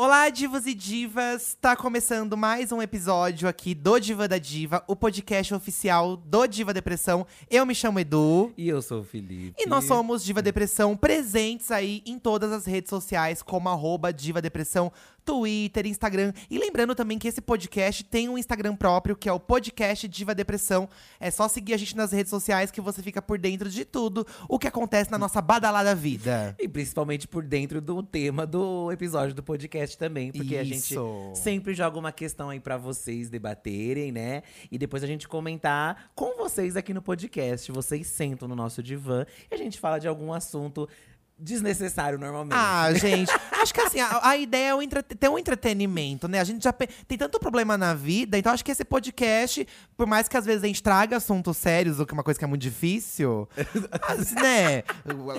Olá, divos e divas! Tá começando mais um episódio aqui do Diva da Diva, o podcast oficial do Diva Depressão. Eu me chamo Edu. E eu sou o Felipe. E nós somos Diva Depressão, presentes aí em todas as redes sociais, como arroba Diva Depressão, Twitter, Instagram. E lembrando também que esse podcast tem um Instagram próprio, que é o podcast Diva Depressão. É só seguir a gente nas redes sociais que você fica por dentro de tudo o que acontece na nossa badalada vida. E principalmente por dentro do tema do episódio do podcast também, porque a gente Isso. sempre joga uma questão aí pra vocês debaterem, né? E depois a gente comentar com vocês aqui no podcast. Vocês sentam no nosso divã e a gente fala de algum assunto desnecessário normalmente. Ah, gente, acho que assim, a, a ideia é o ter um entretenimento, né? A gente já tem tanto problema na vida, então acho que esse podcast, por mais que às vezes a gente traga assuntos sérios, o que é uma coisa que é muito difícil, mas, né?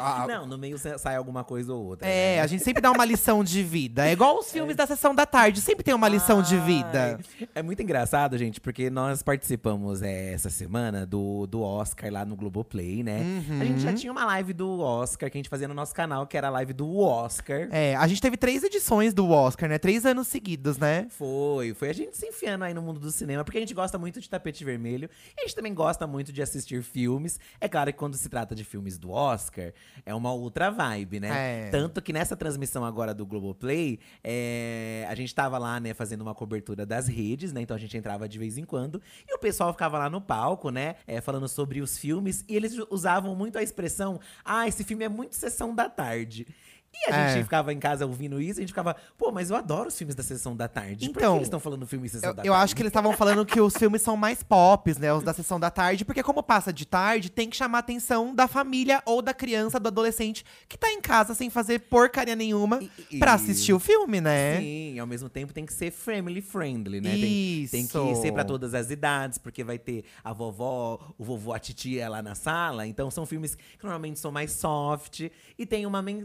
a- Não, no meio sa- sai alguma coisa ou outra. É, né? a gente sempre dá uma lição de vida. É igual os filmes da sessão da tarde, sempre tem uma lição de vida. Ai, É muito engraçado, gente, porque nós participamos é, essa semana do, do Oscar lá no Globoplay, né? A gente Uhum. já tinha uma live do Oscar que a gente fazia no nosso canal, que era a live do Oscar. É, a gente teve três edições do Oscar, né? Três anos seguidos, né? Foi, foi a gente se enfiando aí no mundo do cinema, porque a gente gosta muito de tapete vermelho e a gente também gosta muito de assistir filmes. É claro que quando se trata de filmes do Oscar, é uma outra vibe, né? É. Tanto que nessa transmissão agora do Globoplay, é, a gente tava lá, né, fazendo uma cobertura das redes, né? Então a gente entrava de vez em quando e o pessoal ficava lá no palco, né, é, falando sobre os filmes e eles usavam muito a expressão: ah, esse filme é muito sessão da tarde. E a gente É. ficava em casa ouvindo isso, e a gente ficava, pô, mas eu adoro os filmes da sessão da tarde. Por que Então, eles estão falando filme sessão Eu, da eu tarde? acho que eles estavam falando que os filmes são mais pops, né? Os da sessão da tarde, porque como passa de tarde, tem que chamar a atenção da família ou da criança, do adolescente que tá em casa sem fazer porcaria nenhuma E- e- pra assistir o filme, né? Sim, e ao mesmo tempo tem que ser family friendly, né? Tem, tem que Isso. ser pra todas as idades, porque vai ter a vovó, o vovô, a titia lá na sala. Então são filmes que normalmente são mais soft e tem uma men-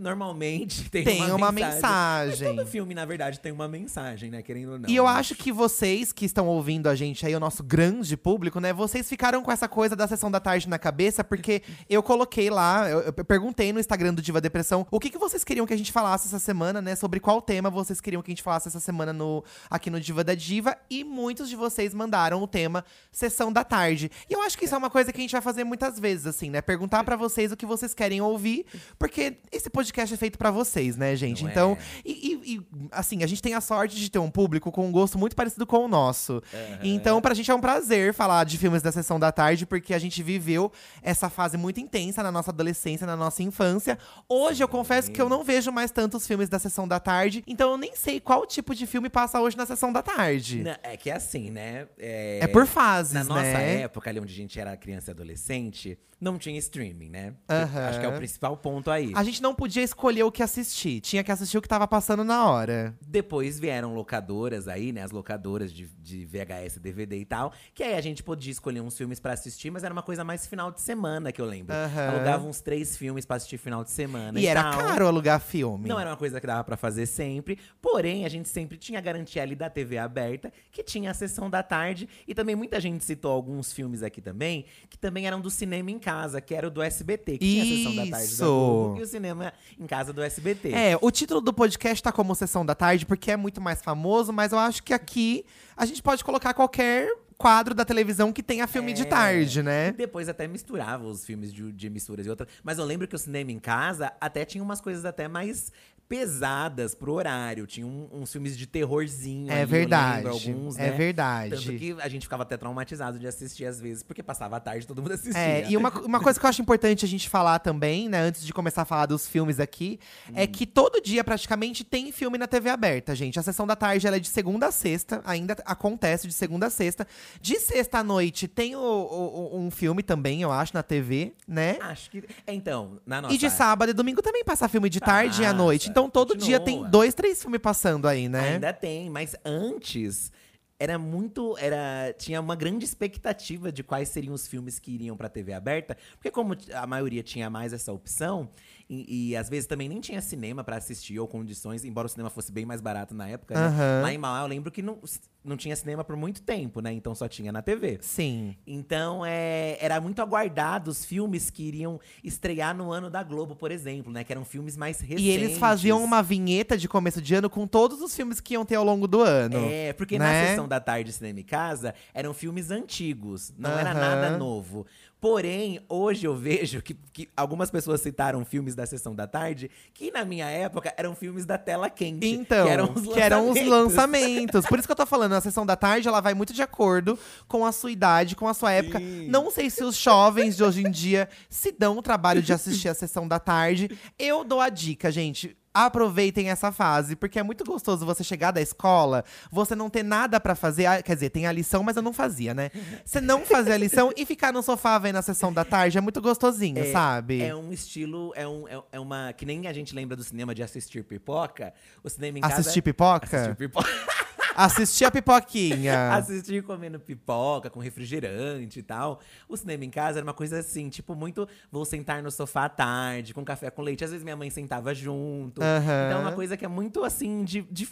tem, Tem uma Mas mensagem. todo filme, na verdade, tem uma mensagem, né? Querendo ou não. E eu acho que vocês que estão ouvindo a gente aí, o nosso grande público, né? Vocês ficaram com essa coisa da sessão da tarde na cabeça, porque eu coloquei lá, eu, eu perguntei no Instagram do Diva Depressão o que, que vocês queriam que a gente falasse essa semana, né? Sobre qual tema vocês queriam que a gente falasse essa semana no, aqui no Diva da Diva. E muitos de vocês mandaram o tema sessão da tarde. E eu acho que isso é uma coisa que a gente vai fazer muitas vezes, assim, né? Perguntar pra vocês o que vocês querem ouvir, porque esse podcast é feito pra vocês, né, gente? Não então, é? e, e- e, assim, a gente tem a sorte de ter um público com um gosto muito parecido com o nosso. Então, pra gente é um prazer falar de filmes da sessão da tarde, porque a gente viveu essa fase muito intensa na nossa adolescência, na nossa infância. Hoje eu confesso que eu não vejo mais tantos filmes da sessão da tarde, então eu nem sei qual tipo de filme passa hoje na sessão da tarde. Não, É que é assim, né? É por fases, Na nossa né? época, ali onde a gente era criança e adolescente, não tinha streaming, né? Aham. Acho que é o principal ponto aí. A gente não podia escolher o que assistir, tinha que assistir o que tava passando na hora. Depois vieram locadoras aí, né? As locadoras de, de VHS, DVD e tal. Que aí a gente podia escolher uns filmes pra assistir, mas era uma coisa mais final de semana, que eu lembro. Aham. Alugava uns três filmes pra assistir final de semana. E, E, era tal. caro alugar filme. Não era uma coisa que dava pra fazer sempre. Porém, a gente sempre tinha a garantia ali da TV aberta, que tinha a sessão da tarde. E também muita gente citou alguns filmes aqui também, que também eram do cinema em casa, que era o do SBT, que tinha a sessão da tarde Isso. da Globo, e o cinema em casa do SBT. É, o título do podcast tá como Sessão da Tarde, porque é muito mais famoso, mas eu acho que aqui a gente pode colocar qualquer quadro da televisão que tenha filme de É. tarde, E né? depois até misturava os filmes de, de misturas e outras. Mas eu lembro que o cinema em casa até tinha umas coisas até mais pesadas pro horário. Tinha um- uns filmes de terrorzinho. ali, É eu verdade. alguns, é né? verdade. Tanto que a gente ficava até traumatizado de assistir às vezes, porque passava a tarde todo mundo assistia. É, e uma, uma coisa que eu acho importante a gente falar também, né, antes de começar a falar dos filmes aqui, Hum. é que todo dia praticamente tem filme na TV aberta, gente. A sessão da tarde ela é de segunda a sexta, ainda acontece de segunda a sexta. De sexta à noite tem o- o- um filme também, eu acho, na TV, né? Acho que. Então, na nossa. E de sábado e domingo também passa filme de tarde e à noite. Então todo continua. dia tem dois, três filmes passando aí, né? Ainda tem, mas antes era muito. Era, tinha uma grande expectativa de quais seriam os filmes que iriam pra TV aberta. Porque, como a maioria tinha mais essa opção, E, e às vezes também nem tinha cinema pra assistir ou condições, embora o cinema fosse bem mais barato na época. né? Aham. Lá em Mauá eu lembro que não, não tinha cinema por muito tempo, né? Então só tinha na TV. Sim. Então, é, era muito aguardado os filmes que iriam estrear no ano da Globo, por exemplo, né? Que eram filmes mais recentes. E eles faziam uma vinheta de começo de ano com todos os filmes que iam ter ao longo do ano. É, porque né? na sessão da tarde Cinema e Casa eram filmes antigos, não era Aham. nada novo. Porém, hoje eu vejo que, que algumas pessoas citaram filmes da sessão da tarde que na minha época eram filmes da tela quente. Então, que eram os que eram os lançamentos. lançamentos. Por isso que eu tô falando, a sessão da tarde, ela vai muito de acordo com a sua idade, com a sua época. Sim. Não sei se os jovens de hoje em dia se dão o trabalho de assistir a sessão da tarde. Eu dou a dica, gente. Aproveitem essa fase, porque é muito gostoso você chegar da escola, você não ter nada pra fazer. Ah, Quer dizer, tem a lição, mas eu não fazia, né? Você não fazer a lição e ficar no sofá vendo a sessão da tarde é muito gostosinho, É- sabe? É um estilo, é, um, é, é uma. Que nem a gente lembra do cinema de assistir pipoca. O cinema em casa. Assistir pipoca? Assistir pipoca. Assistir a pipoquinha. assistir comendo pipoca com refrigerante e tal. O cinema em casa era uma coisa assim, tipo, muito. Vou sentar no sofá à tarde, com café com leite. Às vezes minha mãe sentava junto. Aham. Então é uma coisa que é muito assim, de. de-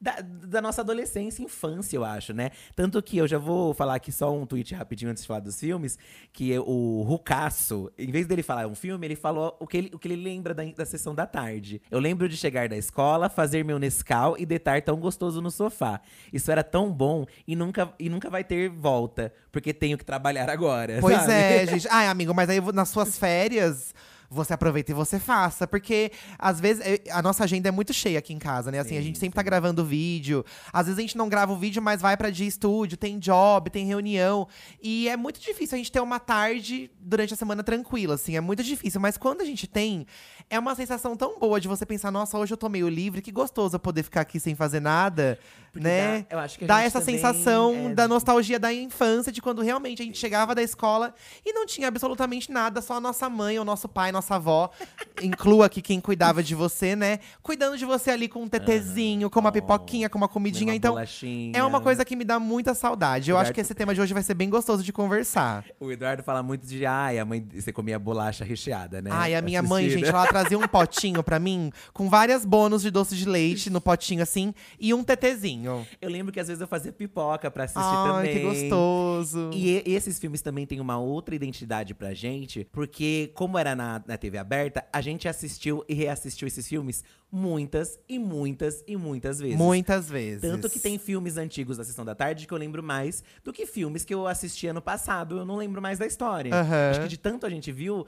da, da nossa adolescência e infância, eu acho, né? Tanto que eu já vou falar aqui só um tweet rapidinho antes de falar dos filmes, que é o Rucasso, em vez dele falar um filme, ele falou o que ele, o que ele lembra da, da sessão da tarde. Eu lembro de chegar da escola, fazer meu Nescau e deitar tão gostoso no sofá. Isso era tão bom e nunca, e nunca vai ter volta, porque tenho que trabalhar agora. Pois sabe? é, gente. Ai, amigo, mas aí nas suas férias. Você aproveita e você faça, porque às vezes a nossa agenda é muito cheia aqui em casa, né? Assim, a Sim, gente sempre tá gravando vídeo. Às vezes a gente não grava o vídeo, mas vai pra dia estúdio, tem job, tem reunião. E é muito difícil a gente ter uma tarde durante a semana tranquila, assim, é muito difícil. Mas quando a gente tem, é uma sensação tão boa de você pensar, nossa, hoje eu tô meio livre, que gostoso eu poder ficar aqui sem fazer nada, Porque né? dá- eu acho que a Dá essa sensação é, da nostalgia da infância, de quando realmente a gente chegava da escola e não tinha absolutamente nada, só a nossa mãe, o nosso pai, nossa avó. Inclua aqui quem cuidava de você, né? Cuidando de você ali com um tetezinho, com uma Oh, pipoquinha, com uma comidinha. uma Então, bolachinha. é uma coisa que me dá muita saudade. Eu acho Eduardo- que esse tema de hoje vai ser bem gostoso de conversar. O Eduardo fala muito de, ai, a mãe, você comia bolacha recheada, né? Ai, a minha mãe, Assistida. gente, ela trazia um potinho pra mim com várias bônus de doce de leite no potinho assim e um tetezinho. Eu lembro que às vezes eu fazia pipoca pra assistir Ai, também. que gostoso. E, e esses filmes também têm uma outra identidade pra gente, porque como era na, na TV aberta, a gente assistiu e reassistiu esses filmes muitas e muitas e muitas vezes. Muitas vezes. Tanto que tem filmes antigos da Sessão da Tarde que eu lembro mais do que filmes que eu assisti ano passado. Eu não lembro mais da história. Aham. Acho que de tanto a gente viu,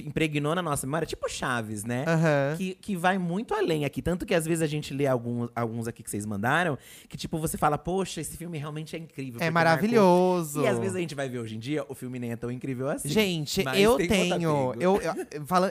impregnou na nossa memória, tipo Chaves, né? Aham. Que, que vai muito além aqui. Tanto que às vezes a gente lê alguns, alguns aqui que vocês mandaram, que tipo, você fala, poxa, esse filme realmente é incrível. É porque marcou." maravilhoso. E às vezes a gente vai ver hoje em dia, o filme nem é tão incrível assim. Gente, eu tenho. Eu, eu,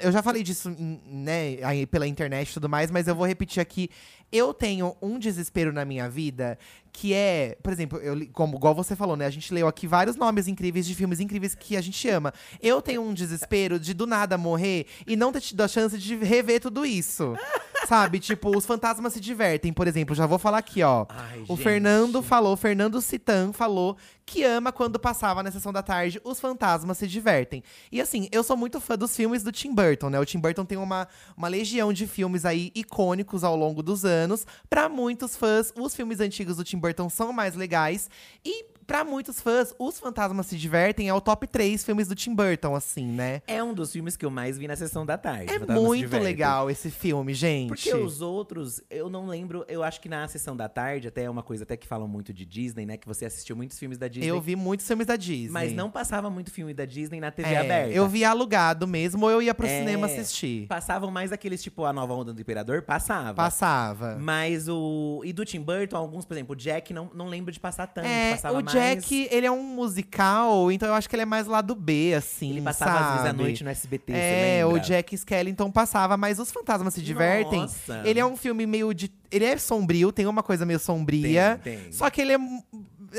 eu já falei disso né, aí pela internet e tudo mais, mas eu vou repetir aqui. Eu tenho um desespero na minha vida que é, por exemplo, eu, como igual você falou, né? A gente leu aqui vários nomes incríveis de filmes incríveis que a gente ama. Eu tenho um desespero de do nada morrer e não ter tido a chance de rever tudo isso. Sabe? Tipo, os fantasmas se divertem, por exemplo. Já vou falar aqui, ó. Ai, o gente. Fernando falou, Fernando Citan falou que ama quando passava na sessão da tarde Os Fantasmas se Divertem. E assim, eu sou muito fã dos filmes do Tim Burton, né? O Tim Burton tem uma, uma legião de filmes aí icônicos ao longo dos anos. Pra muitos fãs, os filmes antigos do Tim Burton são mais legais. E pra muitos fãs, Os Fantasmas se Divertem é o top 3 filmes do Tim Burton, assim, né? É um dos filmes que eu mais vi na sessão da tarde. É muito legal esse filme, gente. Porque os outros, eu não lembro, eu acho que na sessão da tarde, até é uma coisa até que falam muito de Disney, né? Que você assistiu muitos filmes da Disney. Eu vi muitos filmes da Disney. Mas não passava muito filme da Disney na TV É, aberta. Eu vi alugado mesmo, ou eu ia pro É, cinema assistir. Passavam mais aqueles, tipo, a nova onda do Imperador, passava. Passava. Mas o. E do Tim Burton, alguns, por exemplo, o Jack, não, não lembro de passar tanto. É, passava o mais- Jack, ele é um musical, então eu acho que ele é mais lado B, assim, Ele passava sabe? às vezes à noite no SBT, É, o Jack Skellington passava, mas Os Fantasmas se Divertem. Nossa. Ele é um filme meio de. Ele é sombrio, tem uma coisa meio sombria. Tem, tem. Só que ele é.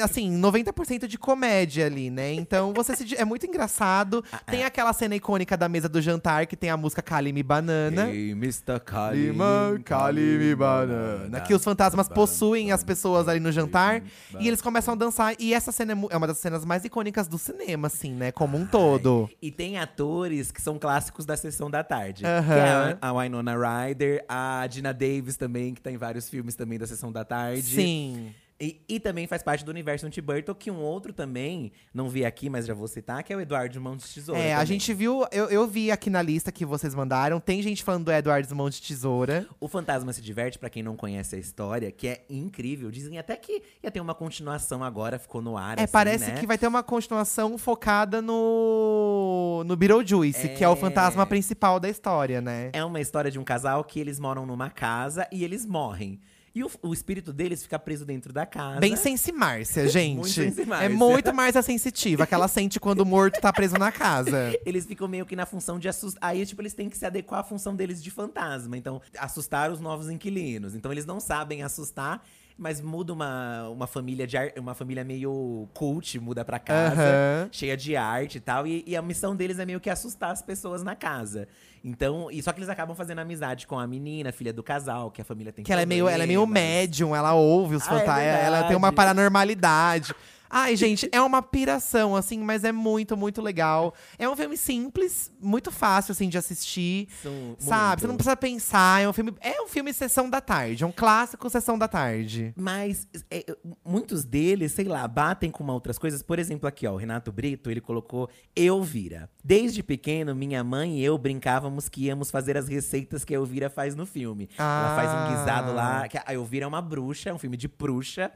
Assim, 90% de comédia ali, né? Então você se, é muito engraçado. Ah, Tem aquela cena icônica da mesa do jantar que tem a música Kalime Banana. Hey, Mr. Lima, Kalime Banana. Que os fantasmas possuem as pessoas ali no jantar. E eles começam a dançar. E essa cena é é uma das cenas mais icônicas do cinema, assim, né? Como um todo. E tem atores que são clássicos da sessão da tarde. É a, a Winona Ryder, a Dina Davis também, que tá em vários filmes também da sessão da tarde. Sim. E, e também faz parte do universo Tim Burton, que um outro também, não vi aqui, mas já vou citar, que é o Eduardo Mão de Tesoura. É, a também. gente viu, eu, eu vi aqui na lista que vocês mandaram, tem gente falando do Edward Mão de Tesoura. O Fantasma se Diverte, pra quem não conhece a história, que é incrível. Dizem até que ia ter uma continuação agora, ficou no ar. É, assim, parece né? que vai ter uma continuação focada no, no Beetlejuice, que é o É. fantasma principal da história, né? É uma história de um casal que eles moram numa casa e eles morrem. E o, o espírito deles fica preso dentro da casa. Bem Sense Márcia, gente. Muito Márcia. É muito mais a sensitiva, que ela sente quando o morto tá preso na casa. Eles ficam meio que na função de assustar. Aí, tipo, eles têm que se adequar à função deles de fantasma. Então, assustar os novos inquilinos. Então, eles não sabem assustar. Mas muda uma, uma família de ar- uma família meio cult, muda pra casa, Aham. cheia de arte e tal. E, e a missão deles é meio que assustar as pessoas na casa. Então, e só que eles acabam fazendo amizade com a menina, filha do casal, que a família tem Que ela é meio, ela é meio médium, ela ouve os Ah, é fantasmas, ela tem uma paranormalidade. Ai, gente, é uma piração, assim, mas é muito, muito legal. É um filme simples, muito fácil, assim, de assistir. São Sabe? Você não muito. precisa pensar. É um filme. É um filme sessão da tarde. É um clássico sessão da tarde. Mas é, muitos deles, sei lá, batem com outras coisas. Por exemplo, aqui, ó, o Renato Brito, ele colocou Elvira. Desde pequeno, minha mãe e eu brincávamos que íamos fazer as receitas que a Elvira faz no filme. Ela faz um Ah. guisado lá. Que a Elvira é uma bruxa, é um filme de bruxa.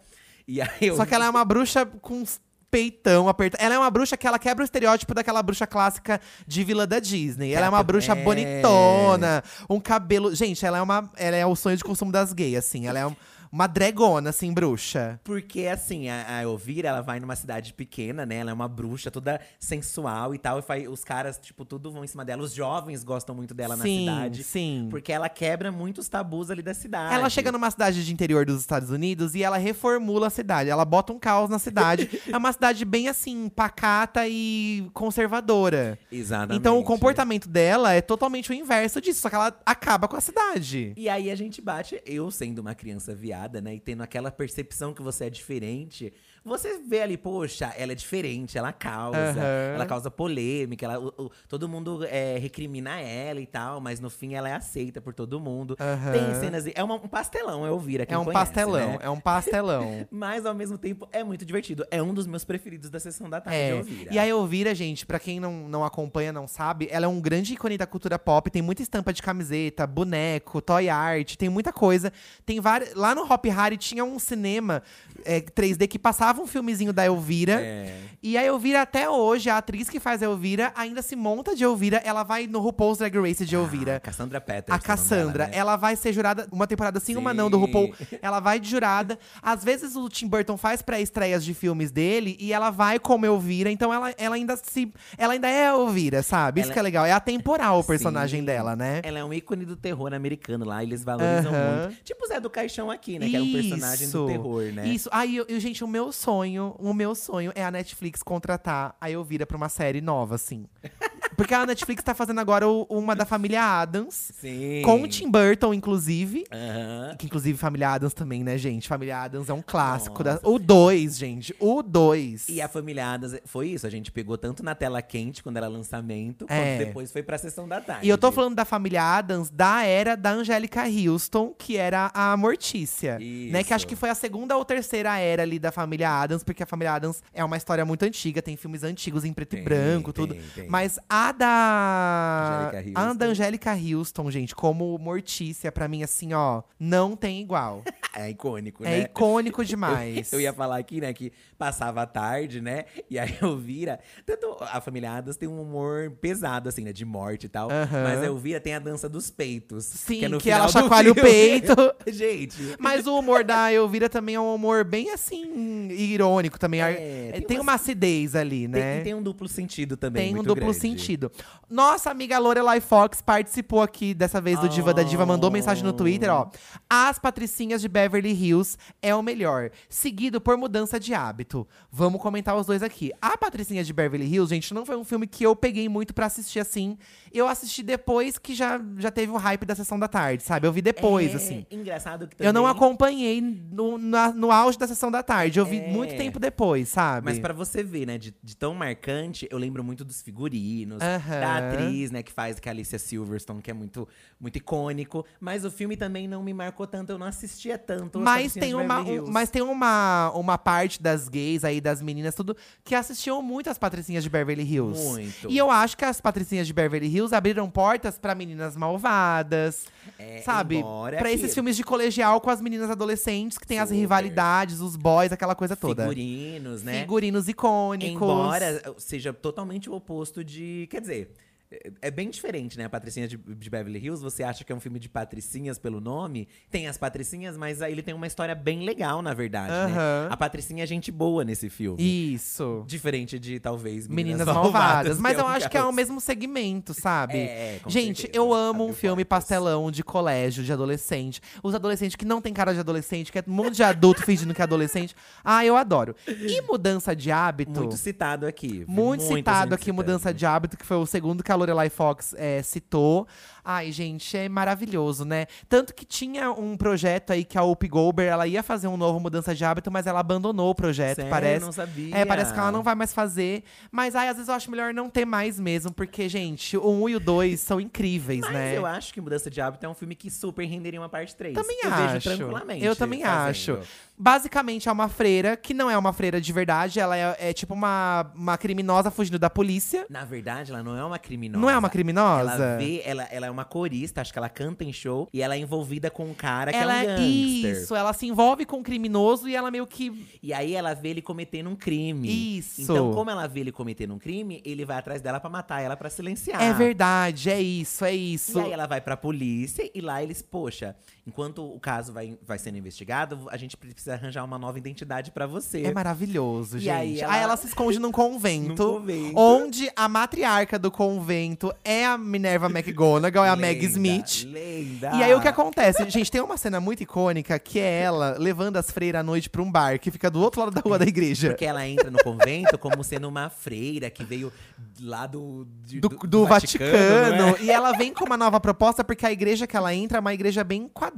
E a Elvira, Só que ela é uma bruxa com peitão apertado. Ela é uma bruxa que ela quebra o estereótipo daquela bruxa clássica de vila da Disney. Ela é uma bruxa É. bonitona, um cabelo. Gente, ela é uma. Ela é o sonho de consumo das gays, assim. Ela é um- uma dragona, assim, bruxa. Porque, assim, a, a Elvira, ela vai numa cidade pequena, né? Ela é uma bruxa toda sensual e tal. E faz, os caras, tipo, tudo vão em cima dela. Os jovens gostam muito dela sim, na cidade. sim. Porque ela quebra muitos tabus ali da cidade. Ela chega numa cidade de interior dos Estados Unidos e ela reformula a cidade. Ela bota um caos na cidade. é uma cidade bem assim, pacata e conservadora. Exatamente. Então o comportamento dela é totalmente o inverso disso, só que ela acaba com a cidade. E aí a gente bate, eu sendo uma criança viada, né? E tendo aquela percepção que você é diferente. Você vê ali, poxa, ela é diferente, ela causa, Aham. ela causa polêmica, ela, o- o- todo mundo é, recrimina ela e tal, mas no fim ela é aceita por todo mundo. Aham. Tem cenas. É uma- um pastelão, é ouvir É um pastelão, é um pastelão. Mas ao mesmo tempo é muito divertido. É um dos meus preferidos da sessão da tarde, de É. Elvira. E a Elvira, gente, pra quem não, não acompanha, não sabe, ela é um grande ícone da cultura pop. Tem muita estampa de camiseta, boneco, toy art, tem muita coisa. Tem várias. Lá no Hop Harry tinha um cinema é, 3D que passava um filmezinho da Elvira. É. E a Elvira, até hoje, a atriz que faz a Elvira, ainda se monta de Elvira. Ela vai no RuPaul's Drag Race de Elvira. Ah, Cassandra Peterson. A nome Cassandra, dela, né? ela vai ser jurada uma temporada sim, uma não do Sim. RuPaul. Ela vai de jurada. Às vezes o Tim Burton faz pré-estreias de filmes dele e ela vai como Elvira, então ela, ela ainda se ela ainda é Elvira, sabe? Isso Ela- que é legal, é atemporal o personagem Sim. dela, né? Ela é um ícone do terror americano lá, eles valorizam muito. Tipo o Zé do Caixão aqui, né? Que era um personagem do Isso. terror, né? Isso. Aí, eu- gente, o meu sonho, o meu sonho é a Netflix contratar a Elvira pra uma série nova, assim. Porque a Netflix tá fazendo agora o- uma da família Adams. Sim. Com o Tim Burton, inclusive. Aham. Que inclusive Família Adams também, né, gente? Família Adams é um clássico. Da... O 2, gente. O 2. E a Família Adams foi isso, a gente pegou tanto na tela quente, quando era lançamento, É. quanto depois foi pra sessão da tarde. E eu tô falando da família Adams da era da Angélica Houston, que era a Mortícia. Né? Que acho Isso. que foi a segunda ou terceira era ali da família Adams, porque a família Adams é uma história muito antiga, tem filmes antigos em preto e Tem, branco, tem, tudo. tem. Mas a da. Angélica A Houston. da Angélica Houston, gente, como Mortícia, pra mim, assim, ó, não tem igual. É icônico, é né? icônico demais. Eu ia falar aqui, né, que passava a tarde, né? E aí eu vira. Tanto a família Adams tem um humor pesado, assim, né? De morte e tal. Mas a Elvira tem a dança dos peitos. Sim, que, é que ela chacoalha o peito. Gente. Mas o humor da Elvira também é um humor bem assim, irônico também. É, É, tem tem, uma- uma acidez ali, né? Tem, tem um duplo sentido também. Tem um duplo grande. sentido. Nossa amiga Lorelai Fox participou aqui dessa vez do Diva da Diva, mandou mensagem no Twitter, ó. As Patricinhas de Beverly Hills é o melhor, seguido por mudança de hábito. Vamos comentar os dois aqui. A Patricinha de Beverly Hills, gente, não foi um filme que eu peguei muito pra assistir assim. Eu assisti depois que já, já teve o hype da sessão da tarde, sabe? Eu vi depois, É assim. Engraçado que Eu não também- acompanhei no, na- no auge da sessão da tarde. Eu vi É. muito tempo depois, sabe? Mas pra você ver, né, de, de tão marcante, eu lembro muito dos figurinos, Aham. da atriz, né, que faz que é a Alicia Silverstone, que é muito, muito icônico. Mas o filme também não me marcou tanto, eu não assistia tanto. As Mas tem, uma, um- mas tem uma, uma parte das gays aí, das meninas, tudo, que assistiam muito as Patricinhas de Beverly Hills. Muito. E eu acho que as Patricinhas de Beverly Hills abriram portas pra meninas malvadas, É, sabe? que esses filmes de colegial com as meninas adolescentes, que tem as Super. rivalidades, os boys, aquela coisa toda. Figurinos, né? Figurinos icônicos. Embora seja totalmente o oposto de. Quer dizer. É- É bem diferente, né? A Patricinha de, de Beverly Hills, você acha que é um filme de patricinhas pelo nome. Tem as patricinhas, mas aí ele tem uma história bem legal, na verdade, né? Aham. A patricinha é gente boa nesse filme. Isso. Diferente de, talvez, Meninas, Meninas, malvadas. Mas que é eu um acho que é o mesmo segmento, sabe? É, Gente, certeza. eu amo um Abriu filme portas. pastelão de colégio, de adolescente. Os adolescentes que não tem cara de adolescente, que é um monte de adulto fingindo que é adolescente. Ah, eu adoro. E mudança de hábito. Muito citado aqui. Muito citado aqui, citando. Mudança de Hábito, que foi o segundo que a Lorelai Fox é, citou. Ai, gente, é maravilhoso, né? Tanto que tinha um projeto aí que a Whoopi Goldberg, ela ia fazer um novo Mudança de Hábito, mas ela abandonou o projeto, Sério? parece. Não sabia. É, parece que ela não vai mais fazer. Mas, ai, às vezes eu acho melhor não ter mais mesmo, porque, gente, o 1 e o 2 são incríveis, Mas né? eu acho que Mudança de Hábito é um filme que super renderia uma parte 3. Também eu acho. Vejo tranquilamente. Eu também fazendo. acho. Basicamente é uma freira, que não é uma freira de verdade, ela é, é tipo uma, uma criminosa fugindo da polícia. Na verdade, ela não é uma criminosa. Não é uma criminosa? Ela vê, ela, ela é uma corista, acho que ela canta em show. E ela é envolvida com um cara que ela é um gangster. isso, ela se envolve com um criminoso e ela meio que E aí ela vê ele cometendo um crime. Isso. Então, como ela vê ele cometendo um crime, ele vai atrás dela pra matar ela, pra silenciar. é verdade, é isso, é isso. E aí ela vai pra polícia e lá eles, poxa, enquanto o caso vai, vai sendo investigado, a gente precisa arranjar uma nova identidade pra você. É maravilhoso, E gente. aí ela- Aí ela se esconde num convento, Num convento. onde a matriarca do convento é a Minerva McGonagall, é a Meg Smith. Lenda. E aí o que acontece? Gente, tem uma cena muito icônica que é ela levando as freiras à noite pra um bar que fica do outro lado da rua da igreja. Porque ela entra no convento como sendo uma freira que veio lá do, de- do, do Vaticano. não é? E ela vem com uma nova proposta, porque a igreja que ela entra é uma igreja bem quadrada.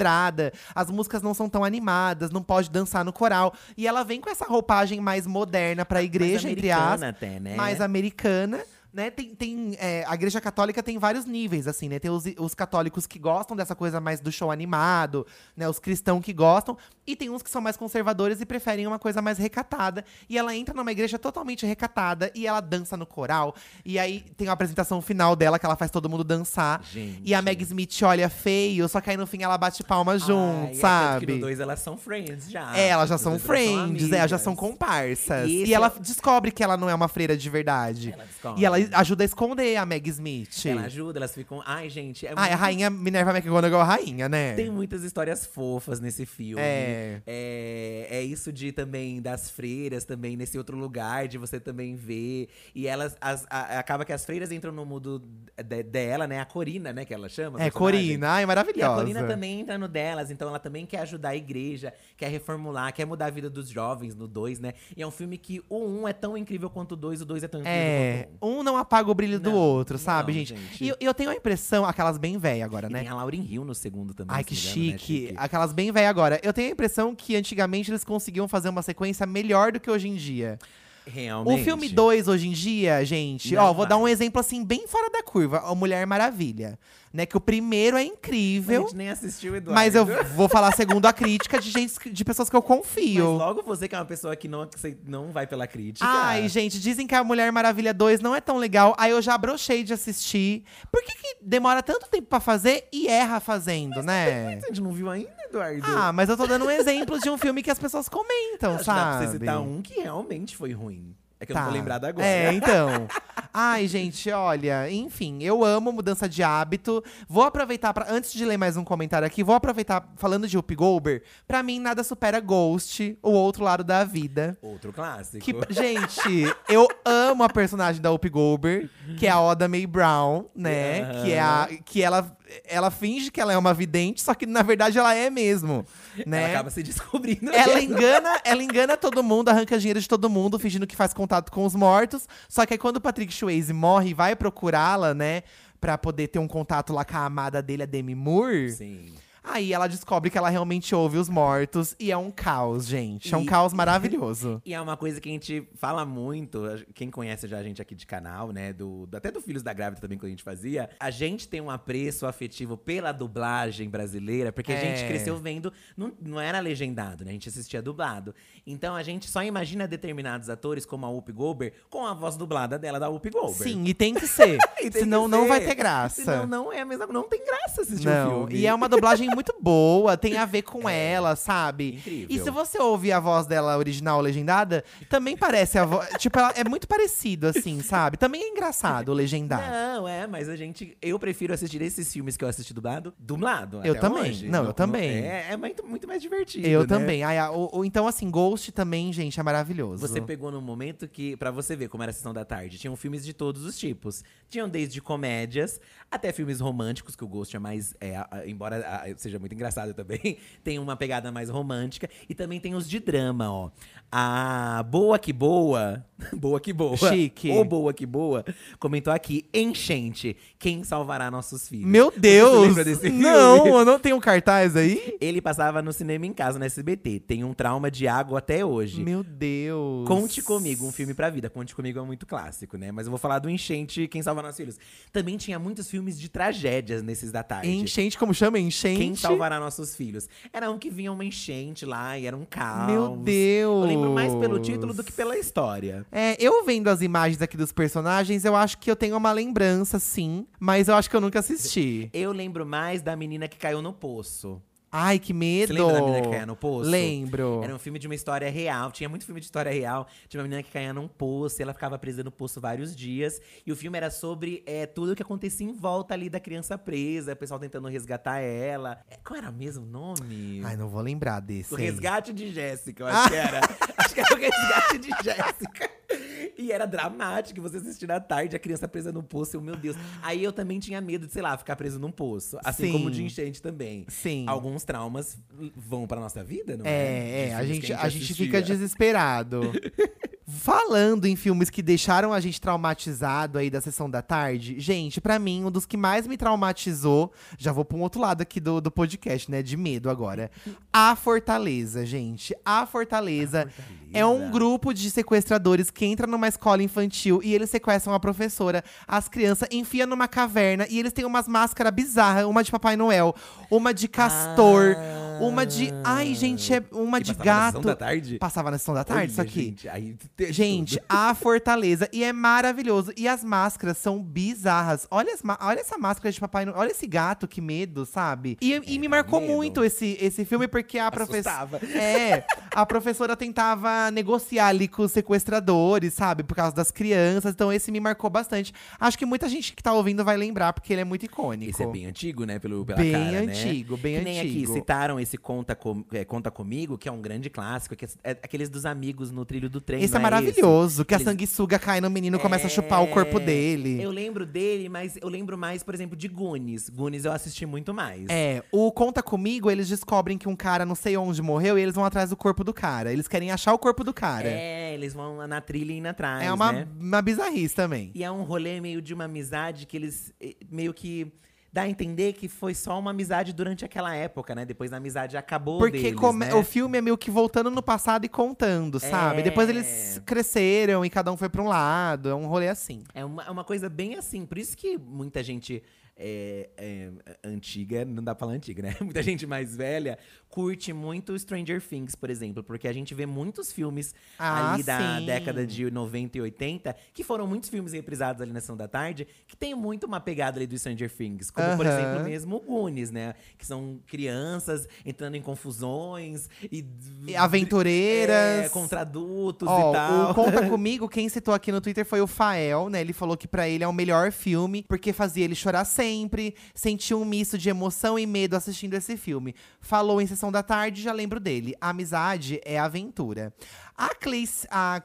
As músicas não são tão animadas, não pode dançar no coral. E ela vem com essa roupagem mais moderna pra igreja, Mais entre aspas. até, né? Mais americana. Né? Tem, tem, é, a igreja católica tem vários níveis, assim, né? Tem os, os católicos que gostam dessa coisa mais do show animado, né? Os cristãos que gostam. E tem uns que são mais conservadores e preferem uma coisa mais recatada. E ela entra numa igreja totalmente recatada e ela dança no coral. E aí tem a apresentação final dela, que ela faz todo mundo dançar. Gente. E a Meg Smith olha feio, só que aí no fim ela bate palma Ai, junto, é sabe? que no dois elas são friends já. É, elas já são dois elas friends, é, elas já são comparsas. E E, ela é- descobre que ela não é uma freira de verdade. Ela descobre. E ela ajuda a esconder a Meg Smith. Ela ajuda, elas ficam. Ai, gente. É Ai, a muito- rainha Minerva McGonagall é a rainha, né? Tem muitas histórias fofas nesse filme. É. é. é isso de também das freiras também nesse outro lugar de você também ver. E elas as- a- acaba que as freiras entram no mundo de- dela, né? A Corina, né, que ela chama. a É. Corina. Ai, E a maravilhosa. Corina também entra no delas, então ela também quer ajudar a igreja, quer reformular, quer mudar a vida dos jovens no 2, né? E é um filme que o 1 um é tão incrível quanto o 2, o 2 é tão incrível É, quanto o 1. um não apaga o brilho do Não, outro, sabe, não, gente? gente. E eu, eu tenho a impressão, aquelas bem velhas agora, E né? tem a Lauren Hill no segundo também. Ai, se que não me engano, né? chique. Aquelas bem velhas agora. Eu tenho a impressão que antigamente eles conseguiam fazer uma sequência melhor do que hoje em dia. Realmente. O filme 2, hoje em dia, gente, Não ó, vou vai. dar um exemplo assim, bem fora da curva. A Mulher Maravilha. Né? Que o primeiro é A incrível. gente nem assistiu, Eduardo. Mas eu vou falar segundo a crítica de, gente, de pessoas que eu Mas confio. logo você que é uma pessoa que não, que não vai pela crítica. Ai, gente, dizem que a Mulher Maravilha 2 não é tão legal. Aí eu já brochei de assistir. Por que, que demora tanto tempo pra fazer e erra fazendo, né? A gente não viu ainda, Eduardo. Ah, mas eu tô dando um exemplo de um filme que as pessoas comentam, Acho que dá pra sabe? você citar um que realmente foi ruim. É que eu não Tá. tô lembrado agora. É, então. Ai, gente, olha, enfim, eu amo mudança de hábito. Vou aproveitar para antes de ler mais um comentário aqui, vou aproveitar falando de Whoopi Goldberg. Pra mim nada supera Ghost, o outro lado da vida. Outro clássico. Que, gente, eu amo a personagem da Whoopi Goldberg, que é a Oda May Brown, né? Aham. Que é a que ela ela finge que ela é uma vidente, só que na verdade ela é mesmo, né? Ela acaba se descobrindo. Ela engana, ela engana todo mundo, arranca dinheiro de todo mundo, fingindo que faz contato com os mortos. Só que aí quando o Patrick Swayze morre e vai procurá-la, né, Pra poder ter um contato lá com a amada dele, a Demi Moore. Sim. Aí ela descobre que ela realmente ouve os mortos e é um caos, gente. É um E- caos maravilhoso. E é uma coisa que a gente fala muito, quem conhece já a gente aqui de canal, né? Do, até do Filhos da Grávida também, que a gente fazia. A gente tem um apreço afetivo pela dublagem brasileira, porque a É. gente cresceu vendo. Não, não era legendado, né? A gente assistia dublado. Então a gente só imagina determinados atores, como a Whoopi Goldberg, com a voz dublada dela da Whoopi Goldberg. Sim, e tem que ser. Tem Senão que não ser. vai ter graça. Senão não é a mesma Não tem graça assistir o Não, filme. e é uma dublagem muito boa, tem a ver com ela, sabe? Incrível. E se você ouvir a voz dela original legendada, também parece a voz. tipo, ela é muito parecido, assim, sabe? Também é engraçado o legendado. Não, é, mas a gente. Eu prefiro assistir esses filmes que eu assisti dublado, dublado. Eu também. hoje. Não, eu também. É, é muito, muito mais divertido. Eu né? também. Ai, a- o- o- então, assim, Ghost também, gente, é maravilhoso. Você pegou num momento que, pra você ver como era a sessão da tarde, tinham filmes de todos os tipos. Tinham desde comédias até filmes românticos, que o Ghost é mais. é, embora seja muito engraçado também, tem uma pegada mais romântica. E também tem os de drama, ó. A Boa Que Boa. boa Que Boa. Chique. Ou Boa Que Boa, comentou aqui: Enchente. Quem salvará nossos filhos? Meu Deus! lembra desse filme? Não, eu não tenho cartaz aí? Ele passava no cinema em casa, no SBT. Tem um trauma de água até hoje. Meu Deus. Conte Comigo, um filme pra vida. Conte Comigo é muito clássico, né? Mas eu vou falar do Enchente, Quem Salva Nossos Filhos. Também tinha muitos filmes de tragédias nesses da tarde. Enchente, como chama? Enchente? Quem salvará nossos filhos? Era um que vinha uma enchente lá e era um caos. Meu Deus! Eu lembro mais pelo título do que pela história. É, eu vendo as imagens aqui dos personagens, eu acho que eu tenho uma lembrança, sim. Mas eu acho que eu nunca assisti. Eu lembro mais da menina que caiu no poço. Ai, que medo! Você lembra da menina que caía no poço? Lembro. Era um filme de uma história real. Tinha muito filme de história real. Tinha uma menina que caía num poço e ela ficava presa no poço vários dias. E o filme era sobre é, tudo o que acontecia em volta ali da criança presa, o pessoal tentando resgatar ela. É, Qual era mesmo o nome? Ai, não vou lembrar desse. o aí. Resgate de Jéssica, eu acho que era. acho que era o Resgate de Jéssica. E era dramático você assistir à tarde, a criança presa no poço. Eu, meu Deus. Aí eu também tinha medo de, sei lá, ficar preso num poço. Assim Sim. como de enchente também. Sim. Alguns traumas vão pra nossa vida, não é? É, é, a gente, que a gente fica desesperado. Falando em filmes que deixaram a gente traumatizado aí da sessão da tarde, gente, pra mim, um dos que mais me traumatizou, já vou pra um outro lado aqui do, do podcast, né? De medo agora. A Fortaleza, gente. A Fortaleza, é um grupo de sequestradores que entra numa escola infantil e eles sequestram a professora, as crianças, enfia numa caverna e eles têm umas máscaras bizarras, uma de Papai Noel, uma de castor, Ah. uma de. Ai, gente, é uma de passava na gato. sessão da tarde? Passava na sessão da tarde, isso Olha, aqui. Gente, aí Gente, a Fortaleza. E é maravilhoso. E as máscaras são bizarras. Olha, as olha essa máscara de Papai Noel. Olha esse gato, que medo, sabe? E, e me marcou medo. muito esse, esse filme, porque a professora. É, a professora tentava negociar ali com os sabe? Por causa das crianças. Então esse me marcou bastante. Acho que muita gente que tá ouvindo vai lembrar, porque ele é muito icônico. Esse é bem antigo, né? Pelo, pela Bem cara, né? antigo, bem que nem antigo. aqui, citaram esse Conta, Com- é, Conta Comigo, que é um grande clássico. Que é, é aqueles dos amigos no trilho do trem, Esse é não maravilhoso, que a Eles- sanguessuga cai no menino e começa a chupar o corpo É, dele. Eu lembro dele, mas eu lembro mais, por exemplo, de Goonies. Goonies eu assisti muito mais. É, o Conta Comigo, eles descobrem que um cara não sei onde morreu e eles vão atrás do corpo do cara. Eles querem achar o corpo do cara. É, eles vão lá na trilha indo atrás, É uma, né? uma bizarrice também. E é um rolê meio de uma amizade que eles eh, meio que dá a entender que foi só uma amizade durante aquela época, né? Depois a amizade acabou Porque deles, come- né? o filme é meio que voltando no passado e contando, sabe? É. Depois eles cresceram e cada um foi pra um lado. É um rolê assim. É uma, é uma coisa bem assim. Por isso que muita gente é, é, antiga, não dá pra falar antiga, né? Muita gente mais velha curte muito Stranger Things, por exemplo, porque a gente vê muitos filmes Ah, ali da sim. década de 90 e 80, que foram muitos filmes reprisados ali na Sessão da Tarde, que tem muito uma pegada ali do Stranger Things. Como, por Aham. exemplo, mesmo o Goonies, né? Que são crianças entrando em confusões e. E aventureiras. É, contra adultos Ó, e tal. o Conta Comigo, quem citou aqui no Twitter foi o Fael, né? Ele falou que pra ele é o melhor filme, porque fazia ele chorar sempre, sentia um misto de emoção e medo assistindo esse filme. Falou em Sessão da Tarde, já lembro dele. Amizade é aventura. A Cleis, a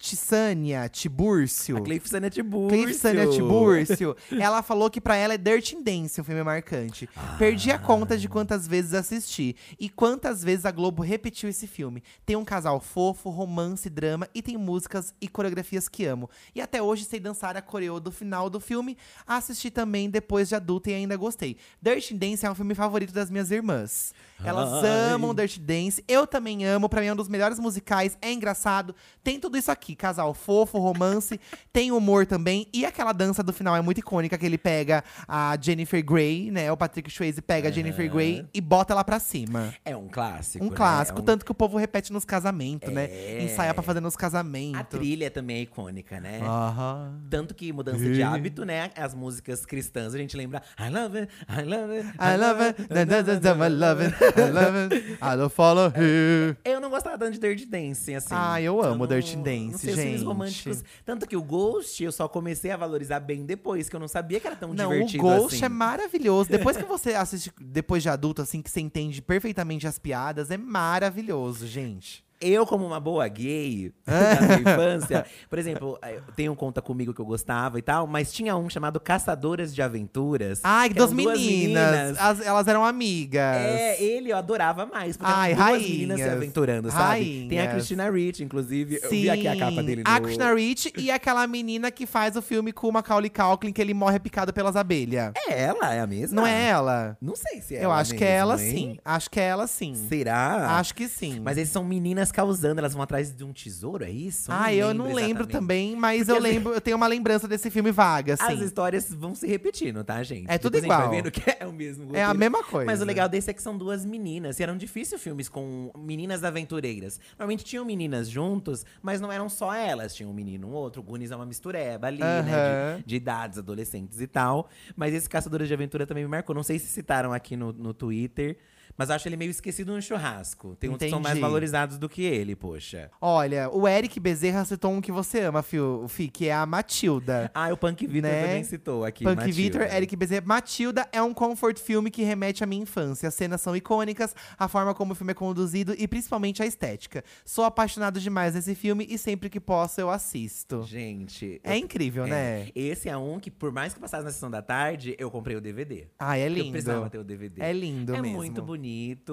Cleistissânia Tibúrcio… A Cleifsania Tiburcio. Cleifsânia Tibúrcio, ela falou que pra ela é Dirty Dance, um filme marcante. Perdi a conta de quantas vezes assisti e quantas vezes a Globo repetiu esse filme. Tem um casal fofo, romance, drama e tem músicas e coreografias que amo. E até hoje sei dançar a coreo do final do filme. Assisti também depois de adulta e ainda gostei. Dirty Dance é um filme favorito das minhas irmãs. Elas Ai. amam Dirty Dance, eu também amo, pra mim é um dos melhores musicais, é engraçado, tem tudo isso aqui, casal fofo, romance, tem humor também, e aquela dança do final é muito icônica, que ele pega a Jennifer Grey, né, o Patrick Swayze pega a Jennifer Grey e bota ela pra cima. É um clássico. Um né? clássico, É um- tanto que o povo repete nos casamentos, né, É. ensaia pra fazer nos A casamentos. trilha também é icônica, né? Aham. Tanto que mudança de hábito, né? As músicas cristãs, a gente lembra I love it, I love it. I love it, da, da, da, I love it, I love it, I don't follow you. Eu não gostava tanto de Dirty Dancing, assim. Ah, eu amo não- Dirty Dance, não sei, os gente. românticos. Tanto que o Ghost eu só comecei a valorizar bem depois, que eu não sabia que era tão Não, o divertido Ghost assim. é maravilhoso. Depois que você assiste, depois de adulto, assim, que você entende perfeitamente as piadas, é maravilhoso, gente. Eu, como uma boa gay na minha infância, por exemplo, eh, tem um conta comigo que eu gostava e tal, mas tinha um chamado Caçadoras de Aventuras. Ai, que duas meninas. As- elas eram amigas. É, ele eu adorava mais, porque Ai, duas meninas se rainhas. aventurando, sabe? Tem a Rainhas. Christina Ricci, inclusive. Eu Sim, vi aqui a capa dele no… A Christina Ricci e aquela menina que faz o filme com o Macaulay Culkin, que ele morre picado pelas abelhas. É ela, é a mesma? Não é ela? Não sei se é Eu ela acho que é ela mesmo, hein? sim. Acho que é ela sim. Será? Acho que sim. Mas eles são meninas causando, elas vão atrás de um tesouro, é isso? ah, eu não lembro exatamente. também, mas Porque eu as- lembro, eu tenho uma lembrança desse filme vaga, As assim. histórias vão se repetindo, tá, gente? É tudo Depois A gente igual. vai vendo que é o mesmo É a roteiro. mesma coisa. Mas o legal desse é que são duas meninas. E eram difíceis filmes com meninas aventureiras. Normalmente tinham meninas juntos, mas não eram só elas. Tinha um menino, um outro. O Goonies é uma mistureba ali, né? Aham. De, de idades, adolescentes e tal. Mas esse Caçadores de Aventura também me marcou. Não sei se citaram aqui no, no Twitter. Mas eu acho ele meio esquecido no churrasco. Tem uns que são mais valorizados do que ele, poxa. Olha, o Eric Bezerra citou um que você ama, Fio, Fi, que é a Matilda. Ah, o Punk Vitor Né? também citou aqui. Punk Matilda. Victor, Eric Bezerra. Matilda é um comfort filme que remete à minha infância. As cenas são icônicas, a forma como o filme é conduzido e principalmente a estética. Sou apaixonado demais nesse filme e sempre que posso eu assisto. Gente. É eu- incrível, é. né? Esse é um que, por mais que passasse na sessão da tarde, eu comprei o DVD. Ah, é Eu lindo. precisava ter o DVD. É lindo É mesmo. muito bonito.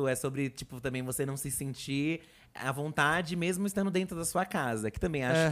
É sobre, tipo, também você não se sentir à vontade, mesmo estando dentro da sua casa. Que também acho Aham.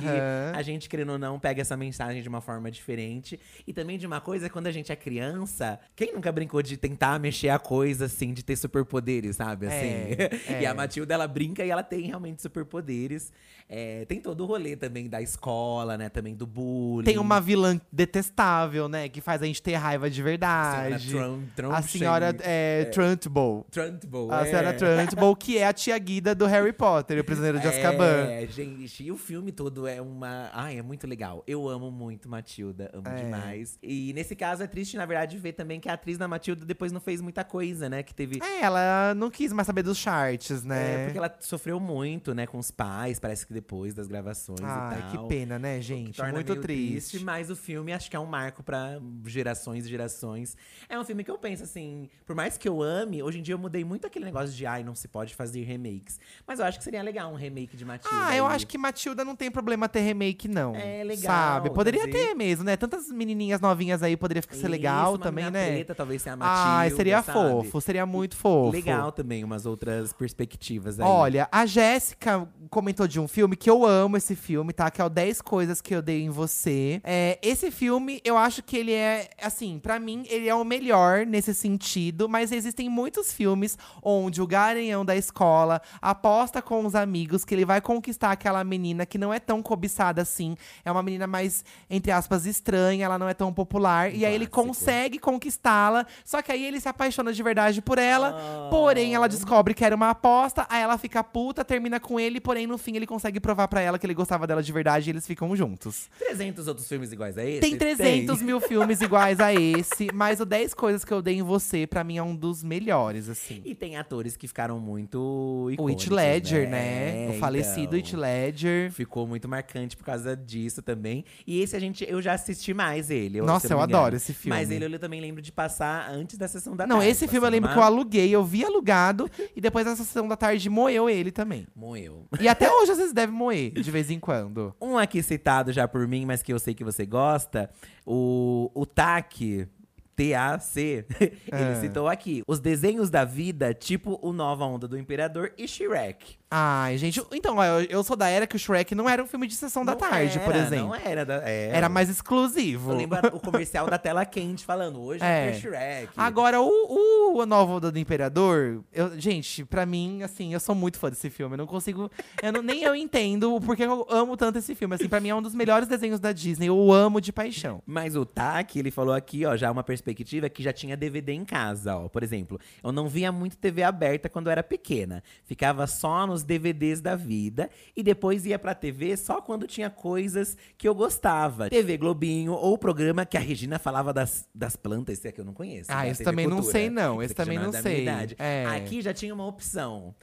que a gente, querendo ou não, pega essa mensagem de uma forma diferente. E também de uma coisa, quando a gente é criança, quem nunca brincou de tentar mexer a coisa, assim, de ter superpoderes, sabe? Assim. É, e é. a Matilda, ela brinca e ela tem realmente superpoderes. É, tem todo o rolê também da escola, né? Também do bullying. Tem uma vilã detestável, né? Que faz a gente ter raiva de verdade. Senhora Trum- a senhora é, Trunchbull. Trunchbull, A é. senhora Trunchbull, que é a tia Guida do Harry Potter, o prisioneiro de Azkaban. É, gente, e o filme todo é uma. Ai, é muito legal. Eu amo muito Matilda, amo É. demais. E nesse caso é triste, na verdade, ver também que a atriz da Matilda depois não fez muita coisa, né? Que teve. É, ela não quis mais saber dos charts, né? É, porque ela sofreu muito, né, com os pais, parece que depois das gravações Ai, e que tal. pena, né, que gente? torna Muito meio triste. Mas o filme acho que é um marco pra gerações e gerações. É um filme que eu penso assim, por mais que eu ame, hoje em dia eu mudei muito aquele negócio de ai, não se pode fazer remakes. Mas eu acho que seria legal um remake de Matilda. Ah, eu aí. acho que Matilda não tem problema ter remake, não. É legal, Sabe? Poderia fazer. ter mesmo, né? Tantas menininhas novinhas aí poderia ser Isso, legal também, né? Preta, talvez seja a Matilda, Ai, seria sabe? fofo, seria muito fofo. Legal também, umas outras perspectivas aí. Olha, a Jéssica comentou de um filme que eu amo esse filme, tá? Que é o 10 Coisas que eu dei em você. É, esse filme, eu acho que ele é, assim, pra mim, ele é o melhor nesse sentido, mas existem muitos filmes onde o garanhão da escola aposta com os amigos que ele vai conquistar aquela menina que não é tão cobiçada assim. É uma menina mais, entre aspas, estranha, ela não é tão popular. E aí ele consegue conquistá-la. Só que aí ele se apaixona de verdade por ela. Ah. Porém, ela descobre que era uma aposta. Aí ela fica puta, termina com ele. Porém, no fim, ele consegue provar pra ela que ele gostava dela de verdade e eles ficam juntos. 300 outros filmes iguais a esse? Tem 300 mil filmes iguais a esse, mas o 10 Coisas que eu dei em você, pra mim, é um dos melhores, assim. E tem atores que ficaram muito O icônicos, Heath Ledger, né? É, o falecido então. Heath Ledger. Ficou muito marcante por causa disso também. E esse a gente, eu já assisti mais ele. Nossa, não eu me engano. adoro esse filme. Mas ele eu também lembro de passar antes da sessão da Não, tarde. esse filme eu lembro uma- que eu aluguei, eu vi alugado, e depois na sessão da tarde moeu ele também. Moeu. E até hoje às vezes deve moer, de vez em quando. Um aqui citado já por mim, mas que eu sei que você gosta, o, o TAC. T-A-C, ele Ah. citou aqui. Os desenhos da vida, tipo o Nova Onda do Imperador e Shrek. Ai, gente, então, eu, eu sou da era que o Shrek não era um filme de sessão da Não tarde, por era, exemplo. Não era. Da, é. Era mais exclusivo. Eu lembro o comercial da tela quente falando, hoje é, É. Shrek. Agora, o, o, o Nova Onda do Imperador, eu- gente, pra mim, assim, eu sou muito fã desse filme. Eu não consigo. Eu não- nem eu entendo porque eu amo tanto esse filme. Assim, pra mim é um dos melhores desenhos da Disney. Eu amo de paixão. Mas o TAC, ele falou aqui, ó, já uma perspectiva que já tinha DVD em casa, ó. Por exemplo, eu não via muito TV aberta quando eu era pequena. Ficava só nos DVDs da vida e depois ia pra TV só quando tinha coisas que eu gostava. TV Globinho ou programa que a Regina falava das, das plantas, esse aqui eu não conheço. Ah, da esse também não Cultura. sei, não. Esse já também é não sei. É. Aqui já tinha uma opção.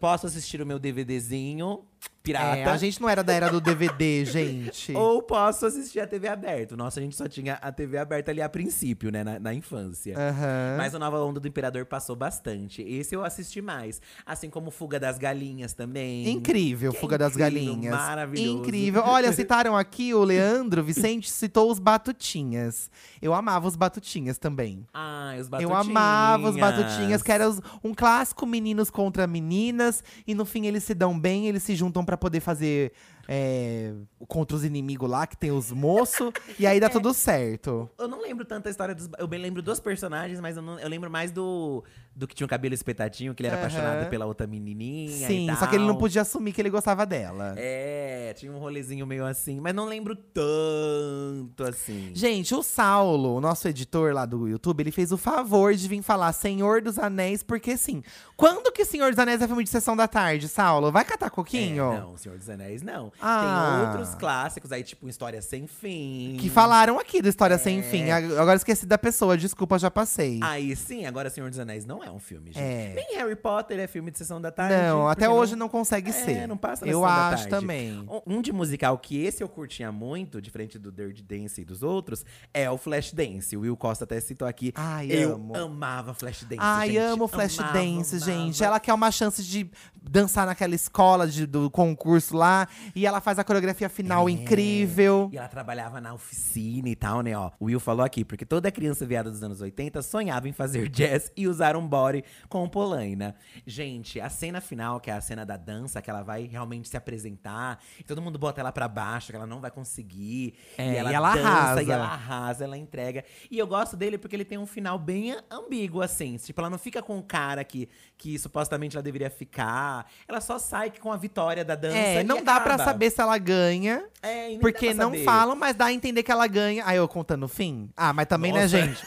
Posso assistir o meu DVDzinho pirata. É, a gente não era da era do DVD, gente. Ou posso assistir a TV aberta. Nossa, a gente só tinha a TV aberta ali a princípio, né? Na, na infância. Aham. Mas o Nova Onda do Imperador passou bastante. Esse eu assisti mais. Assim como Fuga das Galinhas também. Incrível, Que é Fuga das incrível, Galinhas. maravilhoso. Incrível. Olha, citaram aqui o Leandro Vicente citou os Batutinhas. Eu amava os Batutinhas também. Ai, os Eu Batutinhas. amava os Batutinhas, que era um clássico meninos contra meninas. E no fim eles se dão bem, eles se juntam pra poder fazer é, contra os inimigos lá, que tem os moços. e aí dá tudo certo. Eu não lembro tanto a história dos. Eu bem lembro dos personagens, mas eu, não- eu lembro mais do, do que tinha um cabelo espetadinho, que ele era Aham. apaixonado pela outra menininha. Sim, e só que ele não podia assumir que ele gostava dela. É, tinha um rolezinho meio assim, mas não lembro tanto assim. Gente, o Saulo, o nosso editor lá do YouTube, ele fez o favor de vir falar Senhor dos Anéis, porque sim. Quando que Senhor dos Anéis é filme de sessão da tarde, Saulo? Vai catar coquinho? É, não, Senhor dos Anéis não. Ah. Tem outros clássicos aí, tipo História Sem Fim. Que falaram aqui do História Sem É. Fim. Ag- Agora esqueci da pessoa, desculpa, já passei. Aí sim, agora Senhor dos Anéis não é um filme, gente. É. Nem Harry Potter é filme de sessão da tarde. não, até hoje não, consegue É, ser. não passa na Eu sessão da acho também. Um- de musical que esse eu curtia muito, diferente do Dirty Dance e dos outros, é o Flashdance. O Will Costa até citou aqui. Ai, eu amo. amava Flashdance, Ai, gente. amo Flash Amava, Dance, amava. gente. Ela quer uma chance de dançar naquela escola de- do concurso lá. E ela faz a coreografia final É. incrível. E ela trabalhava na oficina e tal, né? Ó, o Will falou aqui, porque toda criança viada dos anos 80 sonhava em fazer jazz e usar um body com polaina. Gente, a cena final, que é a cena da dança, que ela vai realmente se apresentar, e todo mundo bota ela pra baixo, que ela não vai conseguir. É, e ela, e ela dança, arrasa. E ela arrasa, ela entrega. E eu gosto dele porque ele tem um final bem ambíguo, assim. Tipo, ela não fica com o cara que, que supostamente ela deveria ficar. Ela só sai com a vitória da dança. É, e não dá pra acaba. Saber se ela ganha. É, e Porque não saber. falam, mas dá a entender que ela ganha. Aí eu contando o fim? Ah, mas também, né, Nossa. gente?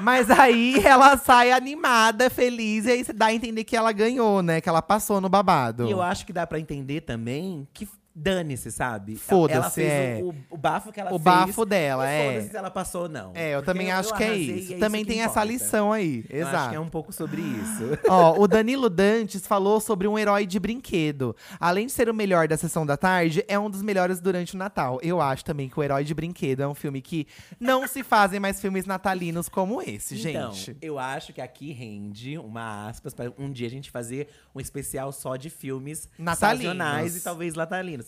Mas aí ela sai animada, feliz, e aí dá a entender que ela ganhou, né? Que ela passou no babado. E eu acho que dá pra entender também que dane-se, sabe? Foda-se, Ela fez é. o, o- o bafo que ela O fez. bafo dela, é. Foda-se se ela passou ou não. É, eu Porque também acho que é e isso. é também que tem essa lição aí. Eu Exato. acho que é um pouco sobre isso. Ó, o Danilo Dantes falou sobre um herói de brinquedo. Além de ser o melhor da sessão da tarde, é um dos melhores durante o Natal. Eu acho também que o Herói de Brinquedo é um filme que não se fazem mais filmes natalinos como esse, Então, gente. eu acho que aqui rende uma aspas para um dia a gente fazer um especial só de filmes Natalinos. e talvez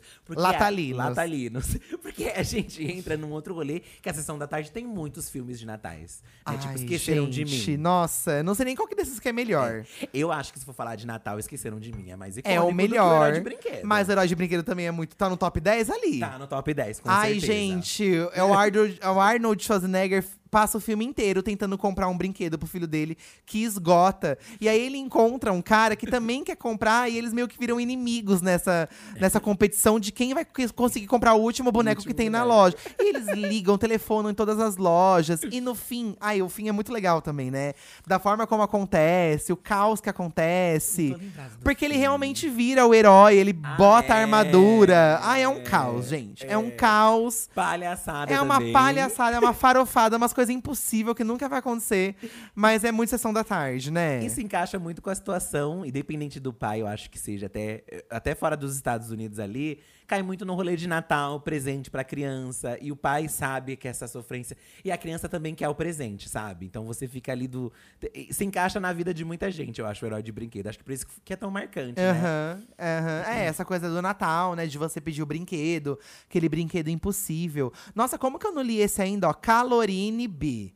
latalinos. Porque Latalinos. A, latalinos. Porque a gente entra num outro rolê que a sessão da tarde tem muitos filmes de natais. Né? tipo, Ai, esqueceram gente, de mim. Nossa, não sei nem qual que desses que é melhor. Eu acho que se for falar de Natal, esqueceram de mim. É mais É, icônico o do que melhor. Herói de Brinquedo. Mas o Herói de Brinquedo também é muito. Tá no top 10 ali. Tá no top 10, com Ai, certeza. gente, é o Arnold, é o Arnold Schwarzenegger passa o filme inteiro tentando comprar um brinquedo pro filho dele que esgota. E aí ele encontra um cara que também quer comprar e eles meio que viram inimigos nessa, nessa competição de quem vai conseguir comprar o último boneco último que tem na boneco. loja. E eles ligam, telefonam em todas as lojas. E no fim, ai, o fim é muito legal também, né? Da forma como acontece, o caos que acontece. Porque ele filme. realmente vira o herói, ele Ah, bota a é, armadura. Ai, é um é, caos, gente. É, um é. caos. Palhaçada É uma também. palhaçada, é uma farofada, umas coisas impossíveis que nunca vai acontecer. Mas é muito sessão da tarde, né? Se encaixa muito com a situação, independente do pai, eu acho que seja até, até fora dos Estados Unidos ali, cai muito no rolê de Natal, presente pra criança. E o pai sabe que essa sofrência. E a criança também quer o presente, sabe? Então você fica ali do. Se encaixa na vida de muita gente, eu acho, o herói de brinquedo. Acho que por isso que é tão marcante, né? Aham, aham. É, essa coisa do Natal, né? De você pedir o brinquedo, aquele brinquedo impossível. Nossa, como que eu não li esse ainda, ó? Calorine B.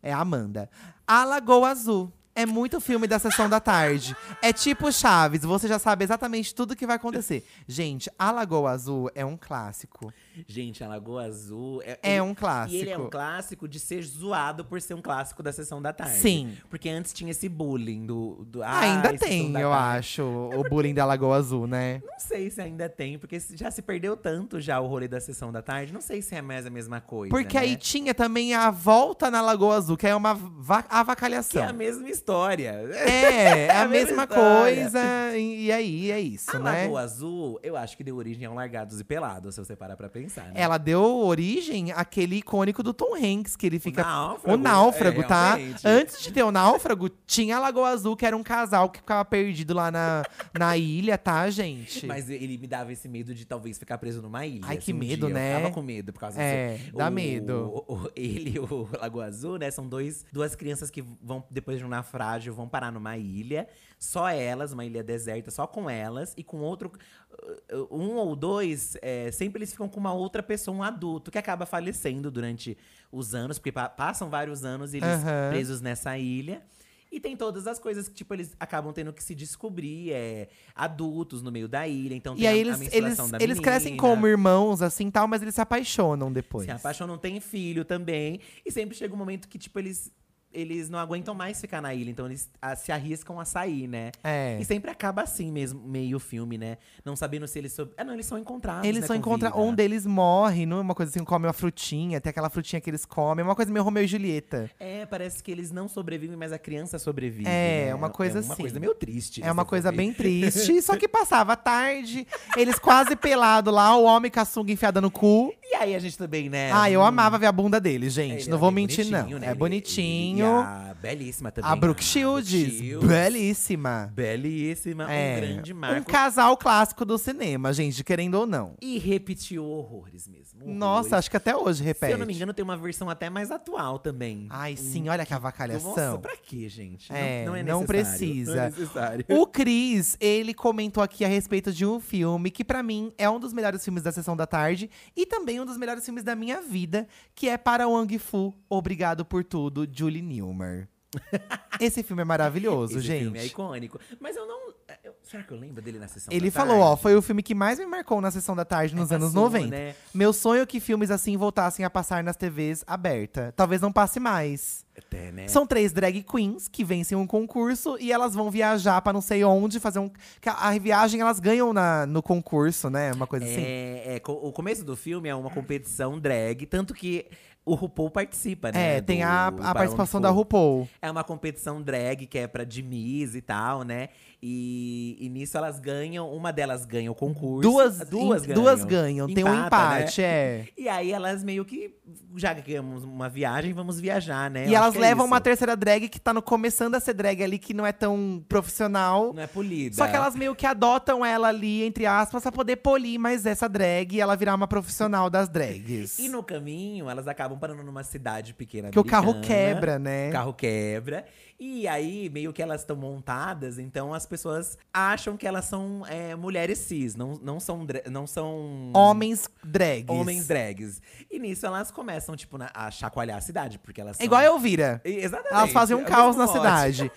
É a Amanda. A Lagoa Azul. É muito filme da sessão da tarde. É tipo Chaves, você já sabe exatamente tudo que vai acontecer. Gente, A Lagoa Azul é um clássico. Gente, a Lagoa Azul. É, É ele- um clássico. E ele é um clássico de ser zoado por ser um clássico da sessão da tarde. Sim. Porque antes tinha esse bullying do. do ainda "Ai, Sessão tem, eu Tarde". acho, o bullying da Lagoa Azul, né? Não sei se ainda tem, porque já se perdeu tanto já o rolê da sessão da tarde. Não sei se é mais a mesma coisa. Porque né? aí tinha também a volta na Lagoa Azul, que é uma va- Que é avacalhação. a mesma história. É, é a, a mesma mesma coisa. E, e aí, é isso, A né? Lagoa Azul, eu acho que deu origem a um Largados e Pelados, se você parar pra pensar. Né? Ela deu origem àquele icônico do Tom Hanks, que ele fica. náufrago, O náufrago, é, tá? realmente. Antes de ter o náufrago, tinha a Lagoa Azul, que era um casal que ficava perdido lá na, na ilha, tá, gente? Mas ele me dava esse medo de talvez ficar preso numa ilha. Ai, que assim, um medo, dia. né? Eu tava com medo por causa É, disso. dá O- medo. o- o- ele e o Lagoa Azul, né? São dois, duas crianças que vão, depois de um naufrágio, vão parar numa ilha. Só elas, uma ilha deserta, só com elas. E com outro… uh, Um ou dois, é, sempre eles ficam com uma outra pessoa, um adulto, que acaba falecendo durante os anos. Porque pa- passam vários anos eles Aham. presos nessa ilha. E tem todas as coisas que, tipo, eles acabam tendo que se descobrir, é, adultos no meio da ilha. Então E tem aí eles, eles, eles crescem como irmãos, assim tal, mas eles se apaixonam depois. Se apaixonam, tem filho também. E sempre chega um momento que, tipo, eles, eles não aguentam mais ficar na ilha. Então eles ah, se arriscam a sair, né? É. E sempre acaba assim mesmo, meio filme, né? Não sabendo se eles. Sob... Ah, não, eles são encontrados. Eles né, encontram. vida. Um deles morre, não é uma coisa assim, come uma frutinha, tem aquela frutinha que eles comem, é uma coisa meio Romeu e Julieta. É, parece que eles não sobrevivem, mas a criança sobrevive. É, né? uma coisa é uma assim. coisa meio triste. É uma coisa bem triste. Só que passava a tarde, eles quase pelado lá, o homem com a sunga enfiada no cu. E aí a gente também, né? Ah, eu amava ver a bunda dele, gente. ele não vou bem mentir, bonitinho, não. né? É Ele- bonitinho. A belíssima também. A Brooke Shields, Shields. belíssima. Belíssima, É, um grande um marco. casal clássico do cinema, gente, querendo ou não. E repetiu horrores mesmo. Horrores. Nossa, acho que até hoje repete. Se eu não me engano, tem uma versão até mais atual também. Ai, sim, olha que Nossa, avacalhação. pra quê, gente? É, não, não é não necessário. precisa. Não é necessário. O Cris, ele comentou aqui a respeito de um filme que pra mim é um dos melhores filmes da sessão da tarde e também um dos melhores filmes da minha vida, que é Para Wang Fu, Obrigado por Tudo, Julie Newmar. Esse filme é maravilhoso, Esse gente. filme é icônico. Mas eu não. Será que eu lembro dele na sessão Ele da falou, ó, tarde? foi o filme que mais me marcou na sessão da tarde nos É, anos passou, 90. né? Meu sonho é que filmes assim voltassem a passar nas TVs aberta. Talvez não passe mais. Até, né? São três drag queens que vencem um concurso e elas vão viajar pra não sei onde fazer um. A, viagem elas ganham na, no concurso, né? Uma coisa assim. É, é, o começo do filme é uma competição drag, tanto que o RuPaul participa, né? É, tem do a, Para a participação da. RuPaul. É uma competição drag que é pra de Miss e tal, né? E, e nisso elas ganham, uma delas ganha o concurso. Duas, duas ganham. duas ganham. Tem um Empata, né? empate, é. E aí elas meio que, já que ganhamos uma viagem, vamos viajar, né? E elas é levam uma terceira drag que tá no, começando a ser drag ali, que não é tão profissional. Não é polida. Só que elas meio que adotam ela ali, entre aspas, pra poder polir mais essa drag e ela virar uma profissional das drags. E no caminho, elas acabam parando numa cidade pequena que o carro quebra, né? O carro quebra. E aí, meio que elas estão montadas, então as pessoas acham que elas são é, mulheres cis, não, não são. Não são Homens drags. homens drags. E nisso elas começam, tipo, na- a chacoalhar a cidade, porque elas É são. igual a Elvira. Exatamente. Elas fazem um é caos na mote. cidade.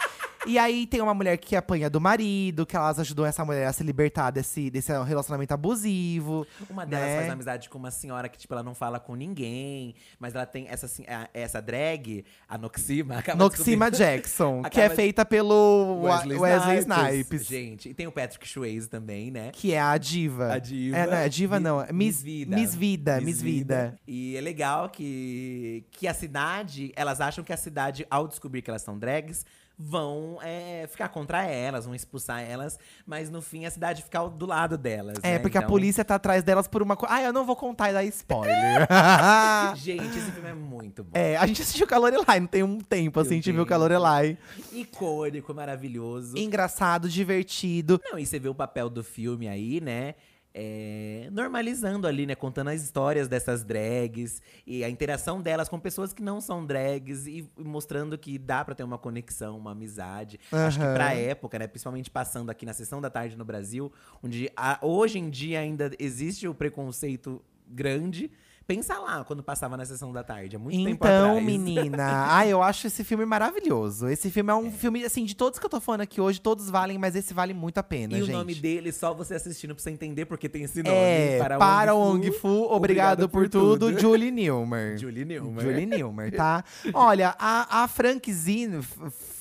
E aí tem uma mulher que apanha do marido, que elas ajudam essa mulher a se libertar desse, desse relacionamento abusivo. Uma delas né? faz amizade com uma senhora que, tipo, ela não fala com ninguém, mas ela tem essa, assim, a- essa drag, a Noxima, acaba Noxima descobrindo- Jackson, que é Acaba- feita pelo Wesley, Wesley Snipes. Gente, e tem o Patrick Swayze também, né? Que é a diva. A diva. É, não, é diva Mi- não. é Miss, Vida. Miss Vida. Miss Vida. E é legal que, que a cidade, elas acham que a cidade, ao descobrir que elas são drags, vão é, ficar contra elas, vão expulsar elas, mas no fim a cidade fica do lado delas. É, né? porque a Então- polícia tá atrás delas por uma coisa. Ah, eu não vou contar e dar spoiler. Gente, esse filme é muito bom. é, a gente assistiu Calorelai, não tem um tempo assim, a gente viu tempo. Calorelai. Icônico, maravilhoso. Engraçado, divertido. Não, e você vê o papel do filme aí, né? É, normalizando ali, né? Contando as histórias dessas drags e a interação delas com pessoas que não são drags e mostrando que dá pra ter uma conexão, uma amizade. Acho que pra época, né? Principalmente passando aqui na sessão da tarde no Brasil, onde a- hoje em dia ainda existe o preconceito grande. Pensa lá quando passava na sessão da tarde, há muito tempo Então, atrás. menina, ah, eu acho esse filme maravilhoso. Esse filme é um filme, assim, de todos que eu tô falando aqui hoje, todos valem, mas esse vale muito a pena, E gente. o nome dele, só você assistindo pra você entender porque tem esse nome. É, para, o Ong Fu, obrigado, por, tudo, tudo. Julie Newmar. Julie Newmar. Julie Newmar, tá? Olha, a, a Franquezine,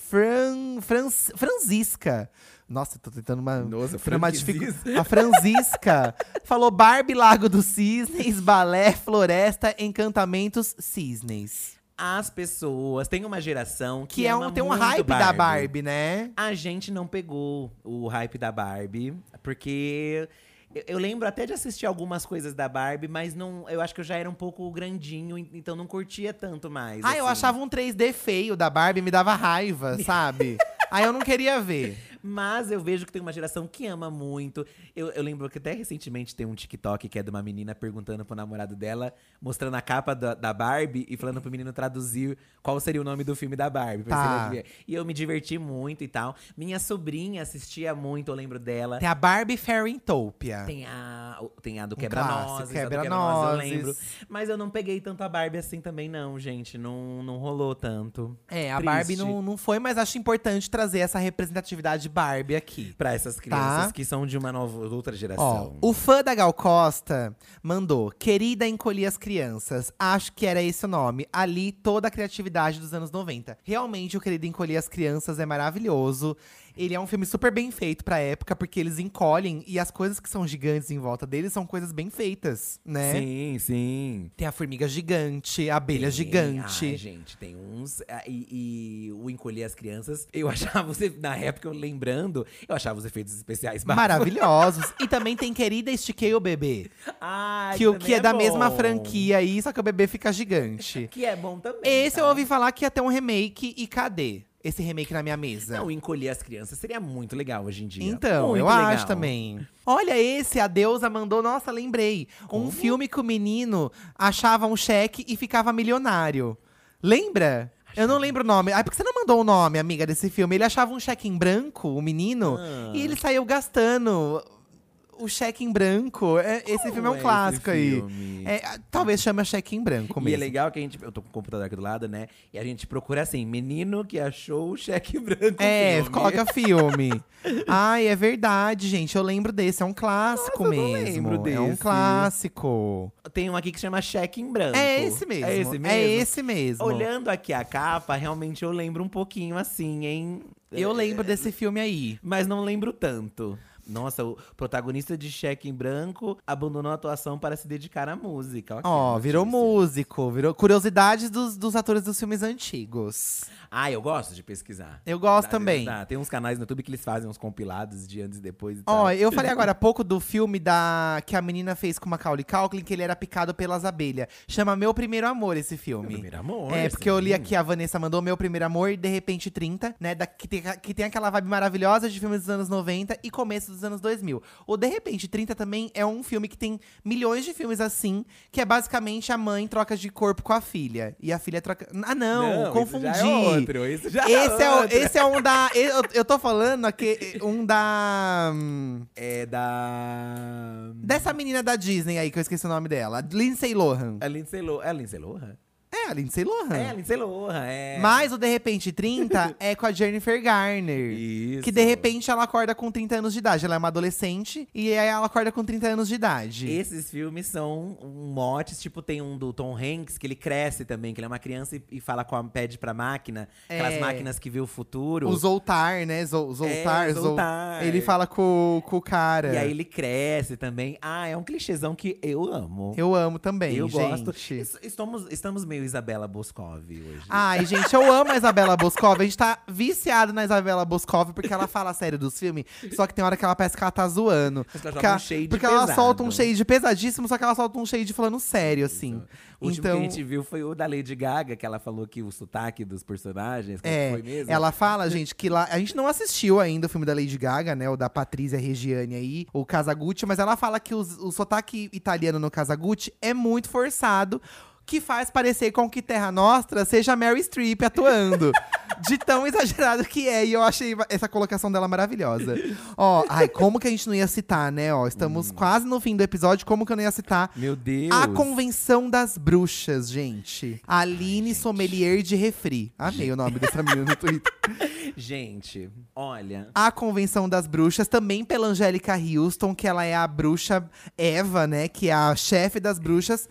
Fran, Franz- Francisca. Nossa, eu tô tentando uma. Nossa, uma dificu- A Francisca falou Barbie, Lago dos Cisnes, Balé, Floresta, Encantamentos, Cisnes. As pessoas, tem uma geração que, Que é um, tem um hype da Barbie, né? A gente não pegou o hype da Barbie, porque eu, eu lembro até de assistir algumas coisas da Barbie, mas não, eu acho que eu já era um pouco grandinho, en- então não curtia tanto mais. Ah, eu assim. achava um 3D feio da Barbie, me dava raiva, sabe? Aí eu não queria ver. Mas eu vejo que tem uma geração que ama muito. Eu, eu lembro que até recentemente tem um TikTok que é de uma menina perguntando pro namorado dela, mostrando a capa da, da Barbie e falando pro menino traduzir qual seria o nome do filme da Barbie. pra Tá. E eu me diverti muito e tal. Minha sobrinha assistia muito, eu lembro dela. Tem a Barbie Fairytopia. Tem a, tem a do Um Quebra-Nozes, Quebra-Nozes. eu lembro. Mas eu não peguei tanto a Barbie assim também, não, gente. Não, não rolou tanto. É, a Triste. Barbie não, não foi, mas acho importante trazer essa representatividade Barbie aqui. Pra essas crianças Tá. que são de uma nova, outra Ó, geração. o fã da Gal Costa mandou: Querida encolhi as crianças. Acho que era esse o nome. Ali, toda a criatividade dos anos 90. Realmente, o Querida Encolhi as Crianças é maravilhoso. Ele é um filme super bem feito pra época, porque eles encolhem e as coisas que são gigantes em volta deles são coisas bem feitas, né? Sim, sim. Tem a formiga gigante, a abelha Tem- gigante. Ai, gente, tem uns. E, e o encolher as crianças, eu achava, na época, eu lembrando, eu achava os efeitos especiais bafos. Maravilhosos. e também tem Querida Estiquei o Bebê. Ai, que que é, da mesma franquia aí, só que o bebê fica gigante. Que é bom também. Esse tá? eu ouvi falar que ia ter um remake e cadê? Esse remake na minha mesa. Não, encolher as crianças seria muito legal hoje em dia. Então, Muito eu legal. acho também. Olha esse, a deusa mandou, nossa, lembrei. Um filme que o menino achava um cheque e ficava milionário. Lembra? Eu não lembro o nome. Ah, por que você não mandou o nome, amiga, desse filme? Ele achava um cheque em branco, o menino, Ah. e ele saiu gastando o cheque em branco. É, esse Como filme é um é clássico aí. É, talvez chame cheque em branco E mesmo. é legal que a gente. Eu tô com o computador aqui do lado, né? E a gente procura assim: menino que achou o cheque branco. É, filme. coloca filme. Ai, é verdade, gente. Eu lembro desse. É um clássico Nossa, eu mesmo. lembro É um desse. clássico. Tem um aqui que chama cheque em branco. É esse mesmo. É esse mesmo? É esse mesmo. Olhando aqui a capa, realmente eu lembro um pouquinho assim, hein? Eu É, lembro desse filme aí. Mas não lembro tanto. Nossa, o protagonista de Cheque em Branco abandonou a atuação para se dedicar à música. Olha que Ó, virou músico. Virou curiosidades dos, dos atores dos filmes antigos. Ah, eu gosto de pesquisar. Eu gosto Dá, também. dá. Tem uns canais no YouTube que eles fazem uns compilados de antes e depois e. Ó, eu falei agora há pouco do filme da que a menina fez com o Macaulay Culkin, que ele era picado pelas abelhas. Chama Meu Primeiro Amor esse Meu filme. primeiro amor. É, porque eu li aqui, a Vanessa mandou Meu Primeiro Amor e De Repente 30, né? Da, que, tem, que tem aquela vibe maravilhosa de filmes dos anos 90 e começo dos anos 2000. O De Repente 30 também é um filme que tem milhões de filmes assim, que é basicamente a mãe troca de corpo com a filha. E a filha troca. Ah, não, Não, confundi. Esse já é outro. Esse já Esse é, o- outro. esse é um da. Eu, eu tô falando aqui, um da. É da. Dessa menina da Disney aí, que eu esqueci o nome dela. Lindsay Lohan. É Lindsay Lohan. É Lindsay Lohan? É a Lindsay Lohan. É, a Lindsay Lohan, é. Mas o De Repente 30 é com a Jennifer Garner. Isso. Que de repente ela acorda com 30 anos de idade. Ela é uma adolescente e aí ela acorda com 30 anos de idade. Esses filmes são um motes, tipo, tem um do Tom Hanks, que ele cresce também, que ele é uma criança e, e fala com a pede pra máquina. Aquelas É. máquinas que vê o futuro. O Zoltar, né? Zol, Zoltar, É, Zol- Zoltar. Ele fala com, com o cara. E aí ele cresce também. Ah, é um clichêzão que eu amo. Eu amo também, Eu gente. gosto. Es- Estamos, estamos meio Isabela Boscov hoje. Ai, gente, eu amo a Isabela Boscov. A gente tá viciado na Isabela Boscov porque ela fala sério dos filmes. Só que tem hora que ela parece que ela tá zoando. Mas ela Porque, joga ela, um shade porque ela solta um shade pesadíssimo, só que ela solta um shade falando sério, assim. O último então, que a gente viu foi o da Lady Gaga, que ela falou que o sotaque dos personagens, É, foi mesmo? ela fala, gente, que lá. A gente não assistiu ainda o filme da Lady Gaga, né? O da Patrícia Regiane aí, o Casagutti, mas ela fala que os- o sotaque italiano no Casagutti é muito forçado. Que faz parecer com que Terra Nostra seja Mary Streep atuando. de tão exagerado que é. E eu achei essa colocação dela maravilhosa. Ó, ai, como que a gente não ia citar, né? Ó, estamos quase no fim do episódio, como que eu não ia citar Meu Deus. a Convenção das Bruxas, gente. Aline Sommelier de Refri. Amei o nome dessa menina no Twitter. Gente, olha. A Convenção das Bruxas, também pela Angélica Houston, que ela é a bruxa Eva, né? Que é a chefe das bruxas.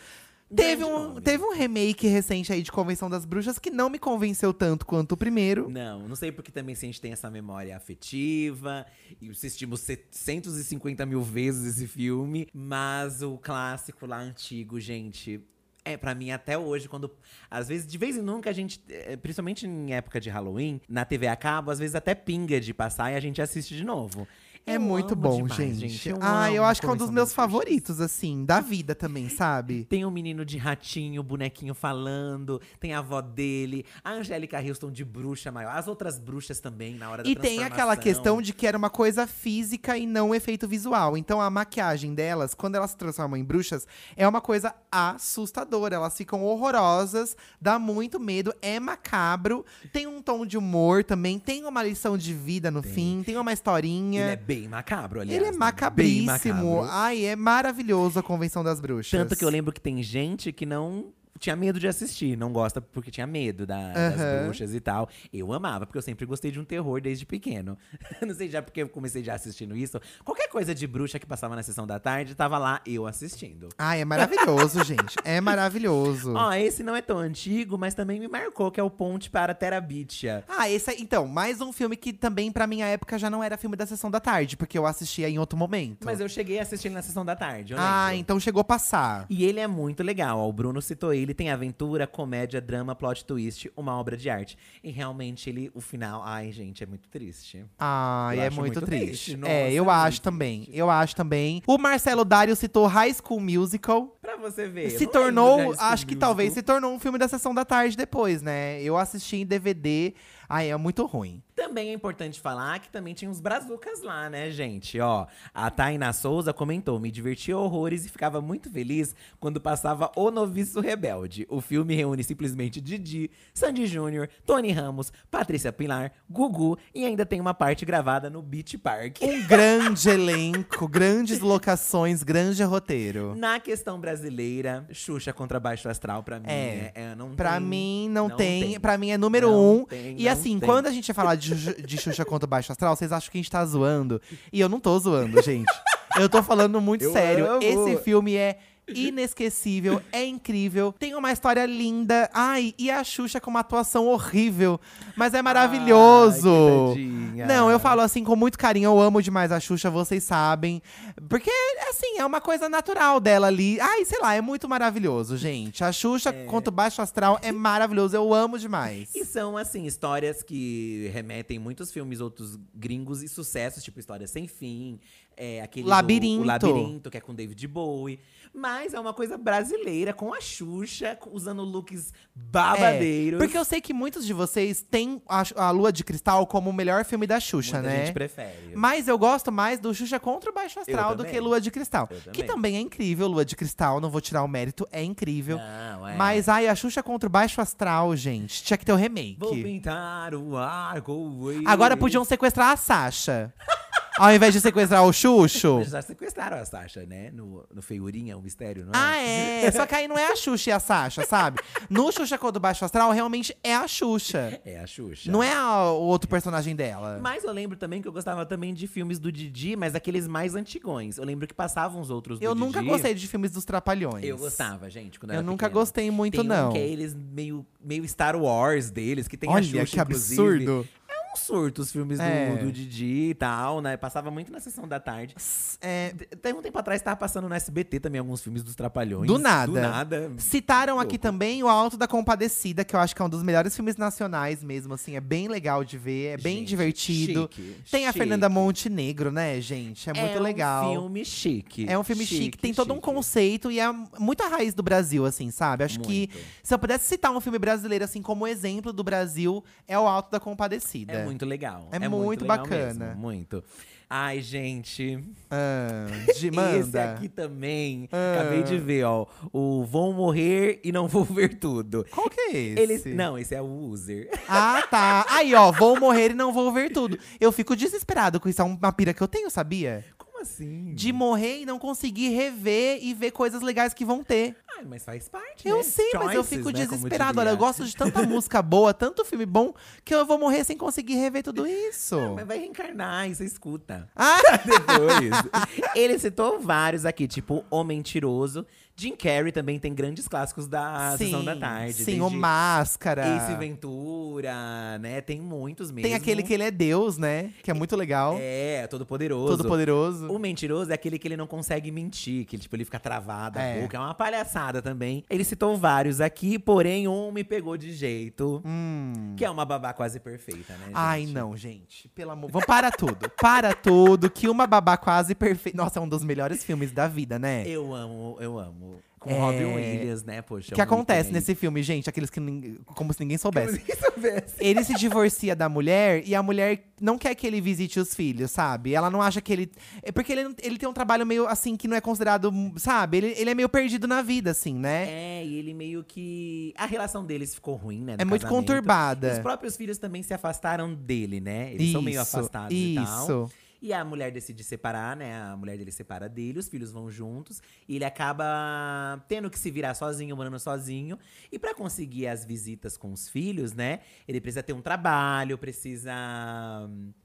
Teve um, nome. teve um remake recente aí de Convenção das Bruxas que não me convenceu tanto quanto o primeiro. Não, não sei porque também se a gente tem essa memória afetiva e assistimos 750 mil vezes esse filme, mas o clássico lá antigo, gente. É, pra mim, até hoje, quando. Às vezes, de vez em nunca, a gente. eh, Principalmente em época de Halloween, na TV a cabo, às vezes até pinga de passar e a gente assiste de novo. É Eu muito bom, demais, gente. Eu ah, eu acho que é um dos meus favoritos, assim, da vida também, sabe? Tem um menino de ratinho, bonequinho falando, tem a avó dele, a Angélica Houston de bruxa maior, as outras bruxas também na hora da E tem aquela questão de que era uma coisa física e não efeito visual. Então a maquiagem delas, quando elas se transformam em bruxas, é uma coisa assustadora. Elas ficam horrorosas, dá muito medo, é macabro, tem um tom de humor também, tem uma lição de vida no fim, tem uma historinha. Ele é bem macabro, aliás. Ele é né? Bem macabríssimo. macabro. Ai, é maravilhoso a Convenção das Bruxas. Tanto que eu lembro que tem gente que não tinha medo de assistir, não gosta porque tinha medo da- das Aham. bruxas e tal. Eu amava, porque eu sempre gostei de um terror desde pequeno. não sei já porque eu comecei já assistindo isso. Qualquer coisa de bruxa que passava na sessão da tarde, tava lá eu assistindo. Ai, é maravilhoso, gente. É maravilhoso. Ó, esse não é tão antigo, mas também me marcou, que é o Ponte para Terabitia. Ah, esse aí, então, mais um filme que também pra minha época já não era filme da sessão da tarde, porque eu assistia em outro momento. Mas eu cheguei a assistir ele na sessão da tarde, ah, então chegou a passar. E ele é muito legal. ó, O Bruno citou ele, tem aventura, comédia, drama, plot twist, uma obra de arte. E realmente ele, o final, ai gente, é muito triste. Ai, Eu é muito, muito triste. triste. é, Nossa, eu é acho também. triste. Eu acho também. O Marcelo Dário citou High School Musical. Pra você ver. se não tornou, acho que talvez se Musical. tornou um filme da sessão da tarde depois, né? Eu assisti em DVD. Ai, é muito ruim. Também é importante falar que também tinha uns brazucas lá, né, gente? Ó, a Tainá Souza comentou: me divertia horrores e ficava muito feliz quando passava O Noviço Rebelde. O filme reúne simplesmente Didi, Sandy Júnior, Tony Ramos, Patrícia Pilar, Gugu e ainda tem uma parte gravada no Beach Park. Um grande elenco, grandes locações, grande roteiro. Na questão brasileira, Xuxa contra Baixo Astral, pra mim, É. é, é, não Pra tem- mim, não, não tem. tem. Pra mim é número Não um. tem, e não assim, tem. quando a gente ia falar de, Xuxa- de Xuxa contra o Baixo Astral, vocês acham que a gente tá zoando. E eu não tô zoando, gente. Eu tô falando muito Eu sério. amo. Esse filme é inesquecível, é incrível, tem uma história linda. Ai, e a Xuxa com uma atuação horrível, mas é maravilhoso. Ai. Não, eu falo assim com muito carinho, eu amo demais a Xuxa, vocês sabem. Porque, assim, é uma coisa natural dela ali. Ai, sei lá, é muito maravilhoso, gente. A Xuxa contra o Baixo Astral é maravilhoso, eu amo demais. E são, assim, histórias que remetem muitos filmes, outros gringos e sucessos, tipo História Sem Fim, é, aquele do- Labirinto. o Labirinto, que é com David Bowie. Mas é uma coisa brasileira, com a Xuxa, usando looks babadeiros. É, porque eu sei que muitos de vocês têm a, a Lua de Cristal como o melhor filme da Xuxa, Muita né? gente prefere. Mas eu gosto mais do Xuxa contra o Baixo Astral do que Lua de Cristal. Eu Que também. também é incrível, Lua de Cristal, não vou tirar o mérito, é incrível. Não, é. Mas ai, a Xuxa contra o Baixo Astral, gente, tinha que ter o remake. Vou pintar o arco. Agora podiam sequestrar a Sasha. Ao invés de sequestrar o Xuxo. Já sequestraram a Sasha, né? No, no Feiurinha, um mistério, não é? Ah, é. Só que aí não é a Xuxa e a Sasha, sabe? No Xuxa Cor do Baixo Astral, realmente é a Xuxa. É a Xuxa. Não é a- o outro personagem dela. Mas eu lembro também que eu gostava também de filmes do Didi, mas aqueles mais antigões. Eu lembro que passavam os outros do Eu nunca Didi. gostei de filmes dos Trapalhões. Eu gostava, gente, quando Eu era nunca gostei muito, Tem não. Um que é eles meio, meio Star Wars deles, que tem a Olha, Xuxa, que inclusive. absurdo. É um surto os filmes do, É. do Didi e tal, né? Passava muito na sessão da tarde. É, Tem um tempo atrás tava passando no SBT também alguns filmes dos Trapalhões. Do nada. Do nada. Citaram aqui também o Alto da Compadecida, que eu acho que é um dos melhores filmes nacionais mesmo, assim. É bem legal de ver, é bem Gente, divertido. chique, Tem a chique. Fernanda Montenegro, né, gente? É muito legal. É um filme chique. É um filme chique, tem todo um conceito e é muito a raiz do Brasil, assim, sabe? Acho que Muito. se eu pudesse citar um filme brasileiro, assim, como exemplo do Brasil, é o Alto da Compadecida. É muito legal. É muito legal bacana. mesmo, muito. Ai, gente. Ah, de Esse manda. aqui também. Ah. Acabei de ver, ó. O Vou Morrer e Não Vou Ver Tudo. Qual que é esse? Eles, não, esse é o User. Ah, tá. Aí, ó, vou morrer e não vou ver tudo. Eu fico desesperado com isso. É uma pira que eu tenho, sabia? Como assim? De morrer e não conseguir rever e ver coisas legais que vão ter. Ai, mas faz parte, Eu né? sei, mas eu Choices, fico né, desesperado. Olha, eu gosto de tanta música boa, tanto filme bom, que eu vou morrer sem conseguir rever tudo isso. Mas vai reencarnar você escuta. Ah, Depois. Ele citou vários aqui, tipo O Mentiroso. Jim Carrey também tem grandes clássicos da Sessão da Tarde. Sim, o Máscara. Ace Ventura, né? Tem muitos mesmo. Tem aquele que ele é Deus, né? Que é muito legal. É, todo poderoso. Todo poderoso. O mentiroso é aquele que ele não consegue mentir, que tipo, ele fica travado a É. boca. É uma palhaçada também. Ele citou vários aqui, porém um me pegou de jeito. Hum. Que é uma babá quase perfeita, né? Ai, gente? não, gente. Pelo amor. Vamos para tudo. Para tudo. Que uma babá quase perfeita. Nossa, é um dos melhores filmes da vida, né? Eu amo, eu amo. Com É. Robin Williams, né? Poxa. O que um acontece nesse filme, gente? Aqueles que. Como se ninguém soubesse. Como se soubesse. Ele se divorcia da mulher e a mulher não quer que ele visite os filhos, sabe? Ela não acha que ele. É porque ele, ele tem um trabalho meio assim que não é considerado, sabe? Ele, ele é meio perdido na vida, assim, né? É, e ele meio que. A relação deles ficou ruim, né? É, muito casamento. conturbada. Os próprios filhos também se afastaram dele, né? Eles são meio Isso, afastados e tal. Isso. E a mulher decide separar, né? A mulher dele separa dele, os filhos vão juntos. E ele acaba tendo que se virar sozinho, morando sozinho. E pra conseguir as visitas com os filhos, né? Ele precisa ter um trabalho, precisa.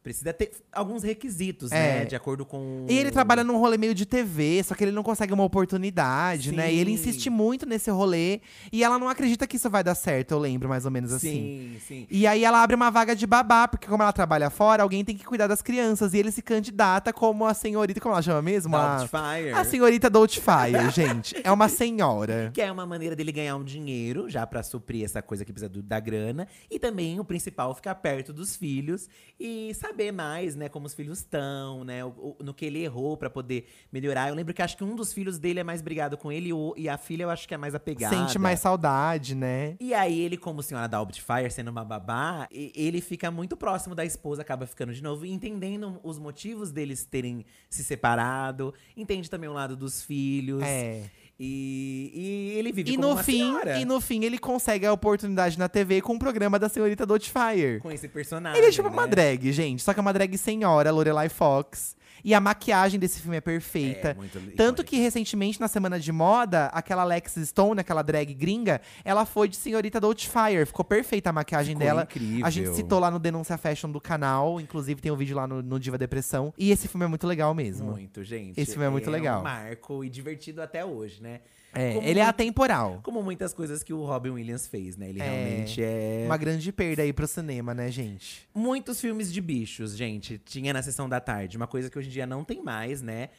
Precisa ter alguns requisitos, É. né? De acordo com. E ele trabalha num rolê meio de TV, só que ele não consegue uma oportunidade, né? E ele Sim. insiste muito nesse rolê. E ela não acredita que isso vai dar certo, eu lembro mais ou menos assim. Sim, sim. E aí ela abre uma vaga de babá, porque como ela trabalha fora, alguém tem que cuidar das crianças. E ele se candidata como a senhorita, como ela chama mesmo? A, Doubtfire. a senhorita Doubtfire, gente. É uma senhora. Que é uma maneira dele ganhar um dinheiro, já pra suprir essa coisa que precisa do- da grana. E também o principal, ficar perto dos filhos e saber mais, né, como os filhos estão, né, o- o- no que ele errou pra poder melhorar. Eu lembro que acho que um dos filhos dele é mais brigado com ele o- e a filha eu acho que é mais apegada. Sente mais saudade, né? E aí, ele, como senhora da Fire, sendo uma babá, ele fica muito próximo da esposa, acaba ficando de novo, entendendo os motivos deles terem se separado, entende também o lado dos filhos. É. E, e ele vive E como no, uma fim, senhora. e no fim, ele consegue a oportunidade na TV com o programa da senhorita Doubtfire. Com esse personagem. Ele é tipo né? uma drag, gente. Só que é uma drag senhora, Lorelai Fox. E a maquiagem desse filme é perfeita. É, muito Tanto que recentemente, na semana de moda, aquela Lex Stone, aquela drag gringa, ela foi de senhorita Doubtfire. Ficou perfeita a maquiagem Ficou dela. incrível. A gente citou lá no Denúncia Fashion do canal. Inclusive, tem um vídeo lá no, no Diva Depressão. E esse filme é muito legal mesmo. Muito, gente. Esse filme é muito legal. um marco e divertido até hoje, né? É, ele é atemporal. Como muitas coisas que o Robin Williams fez, né? Ele É, realmente é. Uma grande perda aí pro cinema, né, gente? Muitos filmes de bichos, gente. Tinha na sessão da tarde. Uma coisa que hoje em dia não tem mais, né?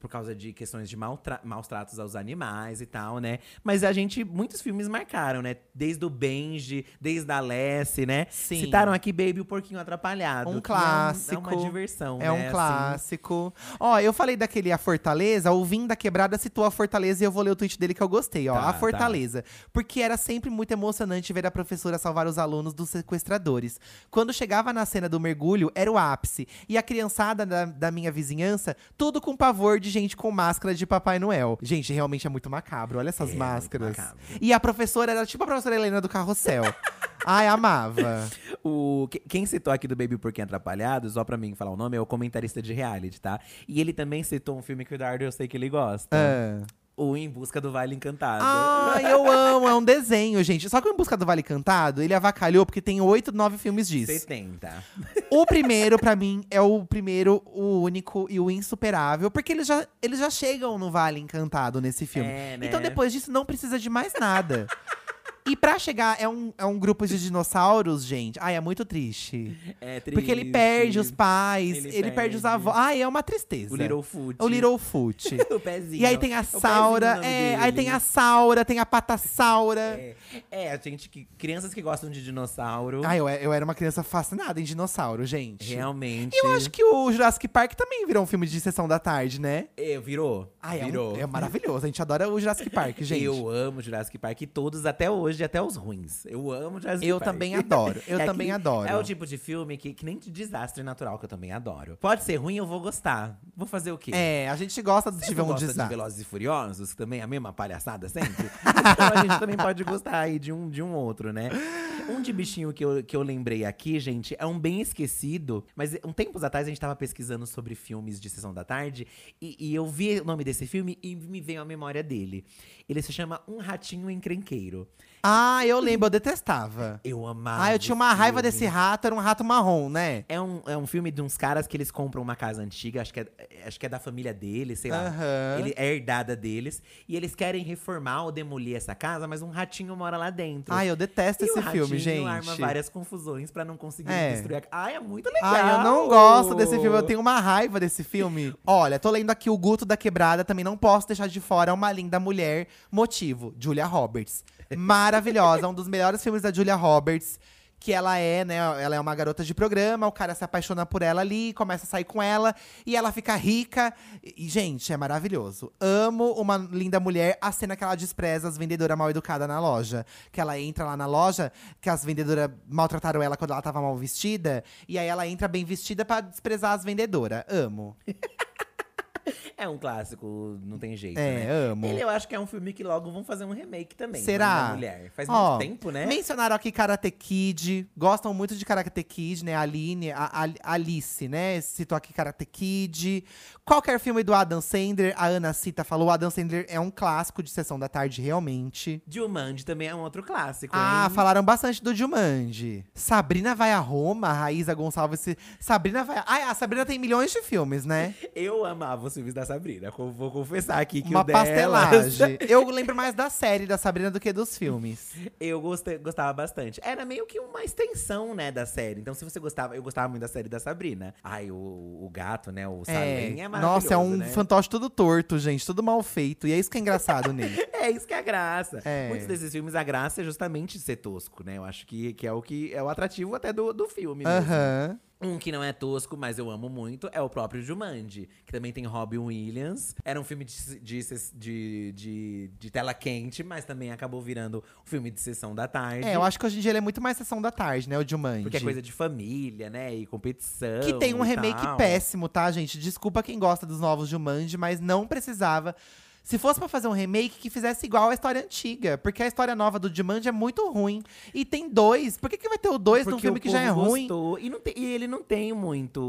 Por causa de questões de maltra maus tratos aos animais e tal, né? Mas a gente, muitos filmes marcaram, né? Desde o Benji, desde a Lessie, né? Sim. Citaram aqui Baby o Porquinho Atrapalhado. Um que é um- clássico. É, uma diversão, É né? um assim. clássico. Ó, eu falei daquele A Fortaleza, o Vim da Quebrada citou a Fortaleza e eu vou ler o tweet dele que eu gostei, ó. Tá, a Fortaleza. Porque era sempre muito emocionante ver a professora salvar os alunos dos sequestradores. Quando chegava na cena do mergulho, era o ápice. E a criançada da, da minha vizinhança, tudo com pavor de gente com máscara de Papai Noel. Gente, realmente é muito macabro. Olha essas É, máscaras. E a professora era tipo a professora Helena do Carrossel. Ai, amava. O, que- quem citou aqui do Baby Porquinho Atrapalhado, só pra mim falar o nome, é o comentarista de reality, tá? E ele também citou um filme que o Eduardo eu sei que ele gosta. Ah. O Em Busca do Vale Encantado. Ai, eu amo, é um desenho, gente. Só que o Em Busca do Vale Cantado, ele avacalhou porque tem oito, nove filmes disso. 70. O primeiro, pra mim, é o primeiro, o único e o insuperável, porque eles já, eles já chegam no Vale Encantado nesse filme. É, né? Então depois disso não precisa de mais nada. E pra chegar, é um, é um grupo de dinossauros, gente. Ai, é muito triste. É triste. Porque ele perde os pais, ele, Ele perde. os perde. avós. Ai, é uma tristeza. O Littlefoot. O Littlefoot. o pezinho. e aí tem a Saura, é, aí tem a Saura, tem a Patassaura. É, é, a gente que. Crianças que gostam de dinossauro. Ai, eu, eu era uma criança fascinada em dinossauro, gente. Realmente. Eu acho que o Jurassic Park também virou um filme de sessão da tarde, né? É, virou. Ai, é, um- virou. é maravilhoso. A gente adora o Jurassic Park, gente. Eu amo Jurassic Park, todos até hoje, até os ruins. Eu amo Jurassic Eu Park. também adoro. Eu É também que- adoro. É o tipo de filme que, que nem de desastre natural, que eu também adoro. Pode ser ruim, eu vou gostar. Vou fazer o quê? É, a gente gosta de tiver um gosta de desastre. Velozes e Furiosos, que também é a mesma palhaçada sempre? então a gente também pode gostar aí de um, de um outro, né? Um de bichinho que eu, que eu lembrei aqui, gente, é um bem esquecido. Mas um tempos atrás a gente tava pesquisando sobre filmes de Sessão da Tarde. E, e eu vi o nome desse filme e me veio a memória dele. Ele se chama Um Ratinho Encrenqueiro. Ah, eu lembro, eu detestava. Eu amava Ah, eu tinha uma raiva filme. desse rato, era um rato marrom, né? É um, é um filme de uns caras que eles compram uma casa antiga, acho que é, acho que é da família deles, sei lá. Aham. Ele é herdada deles. E eles querem reformar ou demolir essa casa, mas um ratinho mora lá dentro. Ai, eu detesto e esse o filme, gente. arma várias confusões pra não conseguir É. destruir a. Ai, é muito legal! Ai, eu não gosto desse filme, eu tenho uma raiva desse filme. Olha, tô lendo aqui o Guto da Quebrada, também não posso deixar de fora uma linda mulher. Motivo, Julia Roberts. Maravilhosa, um dos melhores filmes da Julia Roberts. Que ela é, né? Ela é uma garota de programa, o cara se apaixona por ela ali, começa a sair com ela e ela fica rica. E, gente, é maravilhoso. Amo uma linda mulher, a cena que ela despreza as vendedoras mal educadas na loja. Que ela entra lá na loja, que as vendedoras maltrataram ela quando ela tava mal vestida. E aí ela entra bem vestida pra desprezar as vendedoras. Amo. É um clássico, não tem jeito, É, né? amo. Ele eu acho que é um filme que logo vão fazer um remake também. Será? da Mulher. Faz Ó, muito tempo, né? Mencionaram aqui Karate Kid. Gostam muito de Karate Kid, né? Aline, a, a- Alice, né? Citou aqui Karate Kid. Qualquer filme do Adam Sandler, a Ana Cita falou. O Adam Sandler é um clássico de sessão da tarde, realmente. Jumanji também é um outro clássico, Ah, hein? falaram bastante do Jumanji. Sabrina vai a Roma, a Raíza Gonçalves. Sabrina vai. Ah, a Sabrina tem milhões de filmes, né? Eu amava filmes da Sabrina. Vou confessar aqui que Uma o delas- pastelagem. Eu lembro mais da série da Sabrina do que dos filmes. Eu gostei, gostava bastante. Era meio que uma extensão, né, da série. Então, se você gostava, eu gostava muito da série da Sabrina. Ai, o, o gato, né, o Salem é, maravilhoso, Nossa, é um né? fantoche tudo torto, gente. Tudo mal feito. E é isso que é engraçado nele. É isso que é a graça. É. Muitos desses filmes, a graça é justamente ser tosco, né? Eu acho que, que é o que é o atrativo até do, do filme. Aham. Um que não é tosco, mas eu amo muito, é o próprio Jumanji. Que também tem Robin Williams. Era um filme de, de, de, de, tela quente, mas também acabou virando um filme de sessão da tarde. É, eu acho que hoje em dia ele é muito mais sessão da tarde, né? O Jumanji. Porque é coisa de família, né? E competição. Que tem um remake tal. péssimo, tá, gente? Desculpa quem gosta dos novos Jumanji, mas não precisava. Se fosse pra fazer um remake, que fizesse igual a história antiga. Porque a história nova do Jumanji é muito ruim. E tem dois. Por que, que vai ter o dois num Porque filme o que já é povo ruim? gostou. E, não tem- e ele não tem muito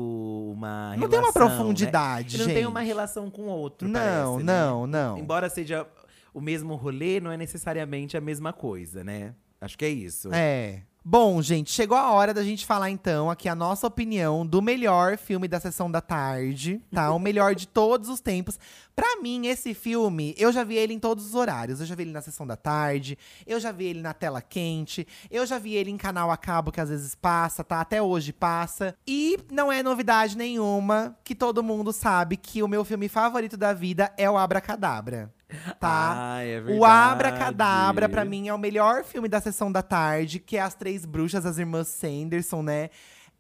uma Não tem uma relação, profundidade, né? Ele não tem uma relação com o outro, Não, parece, né? não, não. Embora seja o mesmo rolê, não é necessariamente a mesma coisa, né? Acho que é isso. É. Bom, gente, chegou a hora da gente falar então aqui a nossa opinião do melhor filme da sessão da tarde, tá? o melhor de todos os tempos. Pra mim, esse filme, eu já vi ele em todos os horários. Eu já vi ele na sessão da tarde, eu já vi ele na tela quente, eu já vi ele em canal a cabo que às vezes passa, tá? Até hoje passa. E não é novidade nenhuma que todo mundo sabe que o meu filme favorito da vida é o Abracadabra. Tá? Ah, é O verdade. Abracadabra, pra mim, é o melhor filme da sessão da tarde, que é As Três Bruxas, as irmãs Sanderson, né?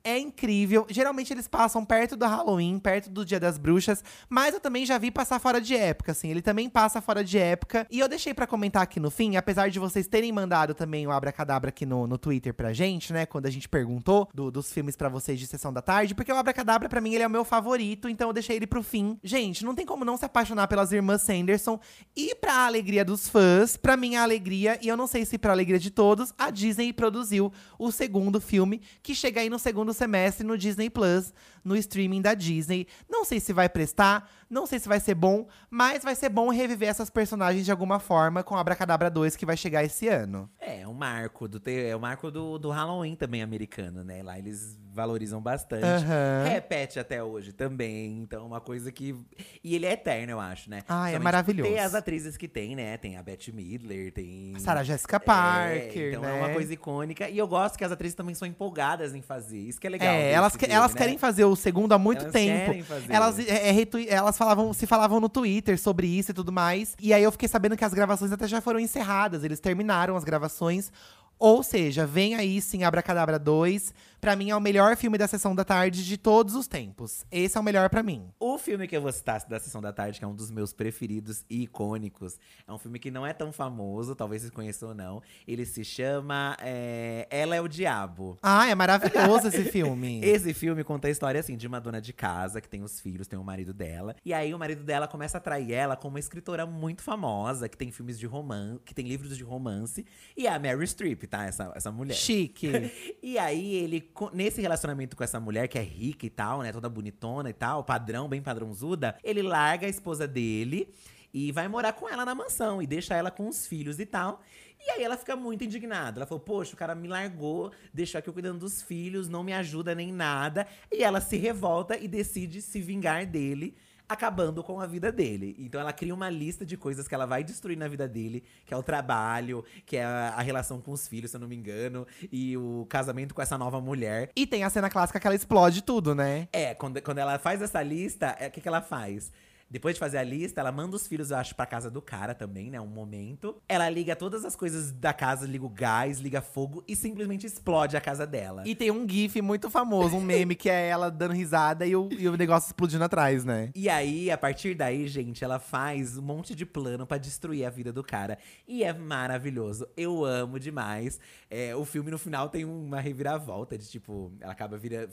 É incrível. Geralmente eles passam perto do Halloween, perto do Dia das Bruxas, mas eu também já vi passar fora de época, assim. Ele também passa fora de época. E eu deixei para comentar aqui no fim, apesar de vocês terem mandado também o Abracadabra aqui no, no Twitter pra gente, né? Quando a gente perguntou do, dos filmes para vocês de sessão da tarde, porque o Abracadabra, para mim, ele é o meu favorito, então eu deixei ele pro fim. Gente, não tem como não se apaixonar pelas irmãs Sanderson. E pra alegria dos fãs, pra minha alegria, e eu não sei se pra alegria de todos, a Disney produziu o segundo filme, que chega aí no segundo semestre no Disney Plus, no streaming da Disney. Não sei se vai prestar, não sei se vai ser bom, mas vai ser bom reviver essas personagens de alguma forma com Abracadabra 2 que vai chegar esse ano. É, um marco do é o marco do, do Halloween também americano, né? Lá eles valorizam bastante. Aham. Repete até hoje também. Então, uma coisa que. E ele é eterno, eu acho, né? Ah, é maravilhoso. Tem as atrizes que tem, né? Tem a Bette Midler, tem. A Sarah Jessica É, Parker, então né? é uma coisa icônica. E eu gosto que as atrizes também são empolgadas em fazer. Isso que é legal. É, elas, filme, elas né? querem fazer o segundo há muito Elas tempo. querem fazer. Elas, é, é, retui- elas falavam, se falavam no Twitter sobre isso e tudo mais. E aí eu fiquei sabendo que as gravações até já foram encerradas. Eles terminaram as gravações. Ou seja, vem aí sim Abracadabra 2. Pra mim é o melhor filme da sessão da tarde de todos os tempos. Esse é o melhor pra mim. O filme que eu vou citar da Sessão da Tarde, que é um dos meus preferidos e icônicos, é um filme que não é tão famoso, talvez vocês conheçam ou não. Ele se chama é, Ela é o Diabo. Ah, é maravilhoso esse filme. Esse filme conta a história, assim, de uma dona de casa que tem os filhos, tem o marido dela. E aí o marido dela começa a atrair ela como uma escritora muito famosa, que tem filmes de romance, que tem livros de romance. E é a Mary Streep, tá? Essa, essa mulher. Chique. E aí, ele, nesse relacionamento com essa mulher que é rica e tal, né? Toda bonitona e tal, padrão, bem padrãozuda, ele larga a esposa dele e vai morar com ela na mansão e deixa ela com os filhos e tal. E aí ela fica muito indignada. Ela falou: Poxa, o cara me largou, deixou aqui eu cuidando dos filhos, não me ajuda nem nada. E ela se revolta e decide se vingar dele acabando com a vida dele. Então ela cria uma lista de coisas que ela vai destruir na vida dele, que é o trabalho, que é a, relação com os filhos, se eu não me engano, e o casamento com essa nova mulher. e tem a cena clássica que ela explode tudo, né? É, quando, quando ela faz essa lista, é, o que, que ela faz? Depois de fazer a lista, ela manda os filhos, eu acho, pra casa do cara também, né? Um momento. Ela liga todas as coisas da casa, liga o gás, liga fogo e simplesmente explode a casa dela. E tem um gif muito famoso, um meme que é ela dando risada e o, e o negócio explodindo atrás, né? E aí, a partir daí, gente, ela faz um monte de plano pra destruir a vida do cara. E é maravilhoso. Eu amo demais. É, o filme, no final, tem uma reviravolta de tipo, ela acaba vira,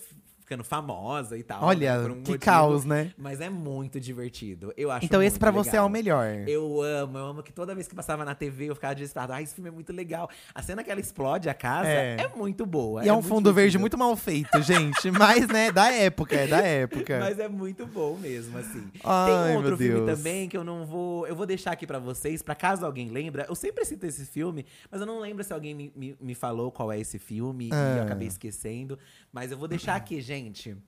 ficando famosa e tal. Olha, né, um que motivo. caos, né? Mas é muito divertido. Eu acho Então esse pra você é o melhor. Eu amo, eu amo que toda vez que passava na TV eu ficava desesperado. Ah, esse filme é muito legal. A cena que ela explode a casa É. é, muito boa. E é um muito fundo verde divertido. muito mal feito, gente. Mas, né, da época, é da época. Mas é muito bom mesmo, assim. Ai, Tem um outro filme Deus. também que eu não vou. Eu vou deixar aqui pra vocês, pra caso alguém lembra. Eu sempre cito esse filme, mas eu não lembro se alguém me, me, me falou qual é esse filme e Ah. eu acabei esquecendo. Mas eu vou deixar aqui, gente.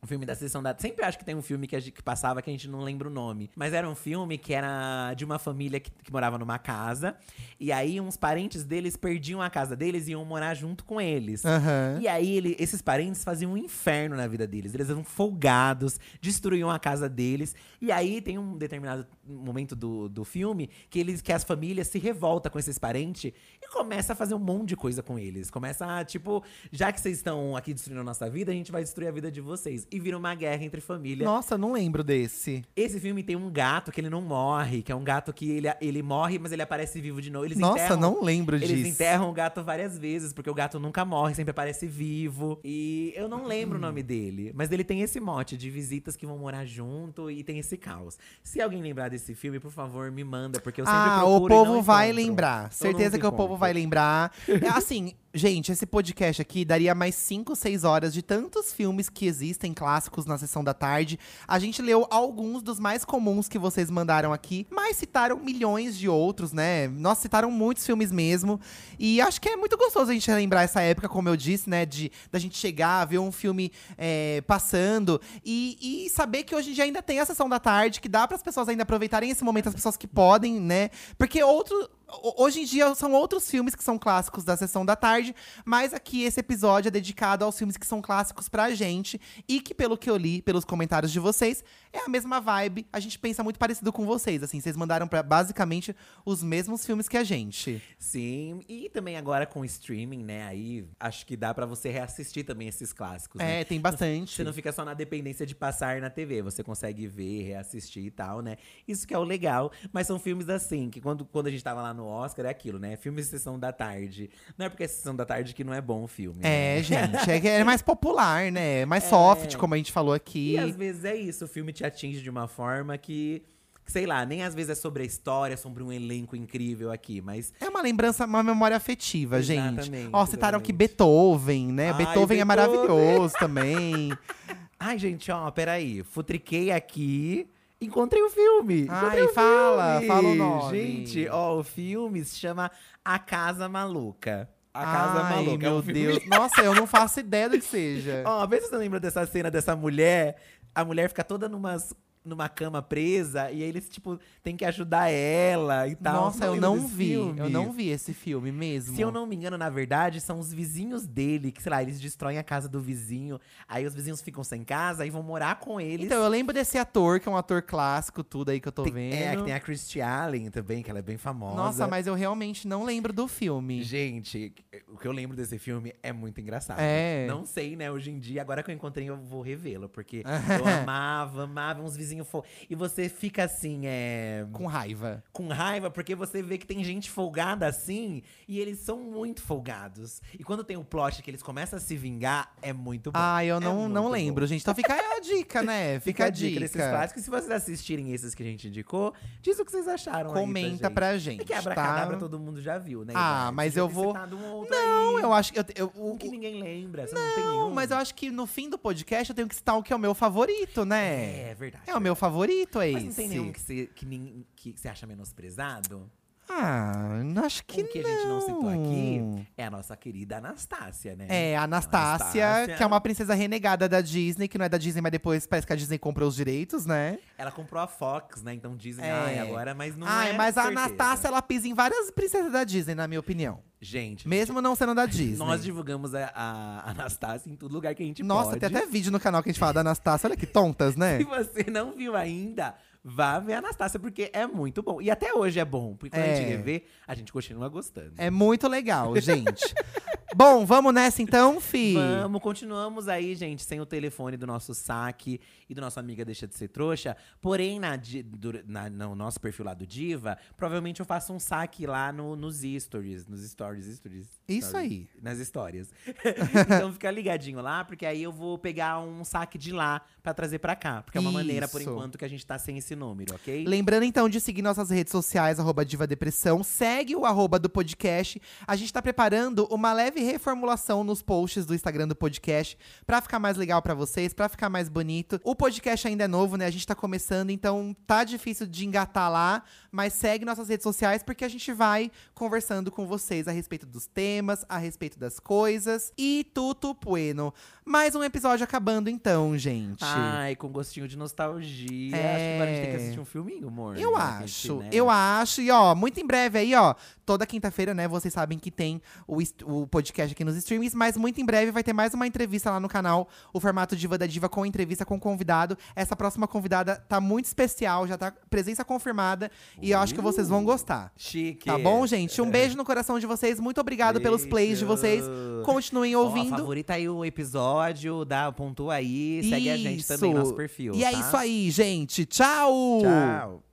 O filme da sessão da. Sempre acho que tem um filme que, gente, que passava que a gente não lembra o nome. Mas era um filme que era de uma família que, que morava numa casa. E aí uns parentes deles perdiam a casa deles e iam morar junto com eles. Aham. E aí, ele- esses parentes faziam um inferno na vida deles. Eles eram folgados, destruíam a casa deles. E aí tem um determinado momento do, do filme que eles que as famílias se revoltam com esses parentes e começa a fazer um monte de coisa com eles. Começa a, tipo, já que vocês estão aqui destruindo a nossa vida, a gente vai destruir a vida de vocês. E vira uma guerra entre família. Nossa, não lembro desse. Esse filme tem um gato que ele não morre, que é um gato que ele, ele morre, mas ele aparece vivo de novo. Eles Nossa, enterram- não lembro eles disso. enterram o gato várias vezes, porque o gato nunca morre, sempre aparece vivo. E eu não lembro o nome dele, mas ele tem esse mote de visitas que vão morar junto e tem esse caos. Se alguém lembrar desse filme, por favor, me manda, porque eu sempre Ah, procuro o e povo vai lembrar. Certeza que o povo vai lembrar. É, assim, gente, esse podcast aqui daria mais 5, 6 horas de tantos filmes que existem clássicos na sessão da tarde. A gente leu alguns dos mais comuns que vocês mandaram aqui, mas citaram milhões de outros, né? Nós citaram muitos filmes mesmo. E acho que é muito gostoso a gente lembrar essa época, como eu disse, né? De da gente chegar, ver um filme é, passando e, e saber que hoje em dia ainda tem a sessão da tarde, que dá para as pessoas ainda aproveitarem esse momento, as pessoas que podem, né? Porque outro, hoje em dia são outros filmes que são clássicos da sessão da tarde, mas aqui esse episódio é dedicado aos filmes que são clássicos pra gente e que, pelo que eu li, pelos comentários de vocês, é a mesma vibe. A gente pensa muito parecido com vocês, assim, vocês mandaram pra basicamente os mesmos filmes que a gente. Sim, e também agora com o streaming, né? Aí acho que dá pra você reassistir também esses clássicos. né? É, tem bastante. Você não fica só na dependência de passar na TV, você consegue ver, reassistir e tal, né? Isso que é o legal. Mas são filmes assim, que quando, quando a gente tava lá no Oscar, é aquilo, né? Filmes de sessão da tarde. Não é porque é sessão da tarde que não é bom o filme. É, né? gente, é, que é mais popular, né? Mais soft, como a gente falou aqui. E às vezes é isso, o filme te atinge de uma forma que. Sei lá, nem às vezes é sobre a história, sobre um elenco incrível aqui, mas É uma lembrança, uma memória afetiva, gente. Exatamente, Ó, citaram aqui exatamente. Beethoven, né? Ai, Beethoven é Beethoven. maravilhoso também. Ai, gente, ó, peraí. Futriquei aqui. Encontrei o filme. Ai, fala, filme. fala o nome. Gente, ó, o filme se chama A Casa Maluca. A Casa Ai, Maluca. é meu um filme- Deus. Nossa, eu não faço ideia do que seja. Ó, vê se você lembra dessa cena dessa mulher. A mulher fica toda numas, numa cama presa e eles, tipo, tem que ajudar ela e tal. Nossa, eu não vi. filme? Eu não vi esse filme mesmo. Se eu não me engano, na verdade, são os vizinhos dele, que, sei lá, eles destroem a casa do vizinho. Aí os vizinhos ficam sem casa e vão morar com eles. Então, eu lembro desse ator, que é um ator clássico, tudo aí que eu tô Tem- vendo. É, que tem a Christy Allen também, que ela é bem famosa. Nossa, mas eu realmente não lembro do filme. Gente, o que eu lembro desse filme é muito engraçado. É. Não sei, né, hoje em dia, agora que eu encontrei, eu vou revê-lo. Porque eu amava, amava uns vizinhos fo... E você fica assim, é. Com raiva. com raiva, porque você vê que tem gente folgada assim, e eles são muito folgados. E quando tem o plot que eles começam a se vingar, é muito bom. Ah, eu É não, não muito lembro, bom. gente. Então fica aí a dica, né? Fica, a dica. desses clássicos. Se vocês assistirem esses que a gente indicou, diz o que vocês acharam aí Comenta pra pra gente. gente. É que tá? todo mundo já viu, né? Ah, Eduardo? mas eu vou- um Não, aí. eu acho que. Eu, eu, o- Um que ninguém lembra, você não, não, tem nenhum. mas eu acho que no fim do podcast eu tenho que citar o que é o meu favorito, né? É, verdade. É, o meu favorito, é Mas esse. não tem nenhum que você, que, nin- que você acha menosprezado? Ah, acho que um que a gente não citou aqui não. é a nossa querida Anastácia, né? É, a Anastácia, Anastácia. que é uma princesa renegada da Disney, que não é da Disney, mas depois parece que a Disney comprou os direitos, né? Ela comprou a Fox, né? Então dizem, É. ai, agora, mas não Ai, é mas a certeza. Anastácia, ela pisa em várias princesas da Disney, na minha opinião. Gente, Mesmo não sendo da Disney. nós divulgamos a, a Anastácia em todo lugar que a gente Nossa, pode. tem até vídeo no canal que a gente fala da Anastácia. Olha que tontas, né? Se você não viu ainda, vá ver a Anastácia, porque é muito bom. E até hoje é bom, porque quando a É. gente revê, a gente continua gostando. É muito legal, gente. Bom, vamos nessa então, fi? Vamos, continuamos aí, gente, sem o telefone do nosso saque e do nosso amiga Deixa de Ser Trouxa. Porém, na, dur- na- no nosso perfil lá do Diva, provavelmente eu faço um saque lá no, nos stories. Nos stories, stories. Isso stories, aí. Nas histórias. então fica ligadinho lá, porque aí eu vou pegar um saque de lá pra trazer pra cá. Porque é uma maneira, por Isso. enquanto, que a gente tá sem esse número, ok? Lembrando então de seguir nossas redes sociais, arroba Diva Depressão. Segue o arroba do podcast. A gente tá preparando uma leve reformulação nos posts do Instagram do podcast pra ficar mais legal pra vocês, pra ficar mais bonito. O podcast ainda é novo, né? A gente tá começando, então tá difícil de engatar lá, mas segue nossas redes sociais porque a gente vai conversando com vocês a respeito dos temas, a respeito das coisas e tudo bueno. Mais um episódio acabando então, gente. Ai, com gostinho de nostalgia. É. Acho que agora a gente tem que assistir um filminho, amor. Eu Né, gente, acho, né? eu acho. E ó, muito em breve aí, ó. Toda quinta-feira, né? Vocês sabem que tem o, o podcast aqui nos streams, mas muito em breve vai ter mais uma entrevista lá no canal, o formato Diva da Diva com entrevista com convidado. Essa próxima convidada tá muito especial, já tá presença confirmada e eu acho que vocês vão gostar. Chique. Tá bom, gente? Um beijo no coração de vocês. Muito obrigado pelos plays de vocês. Continuem ouvindo. favorita aí o episódio, dá, pontua aí, segue a gente também nosso perfil. E é tá? isso aí, gente. Tchau! Tchau.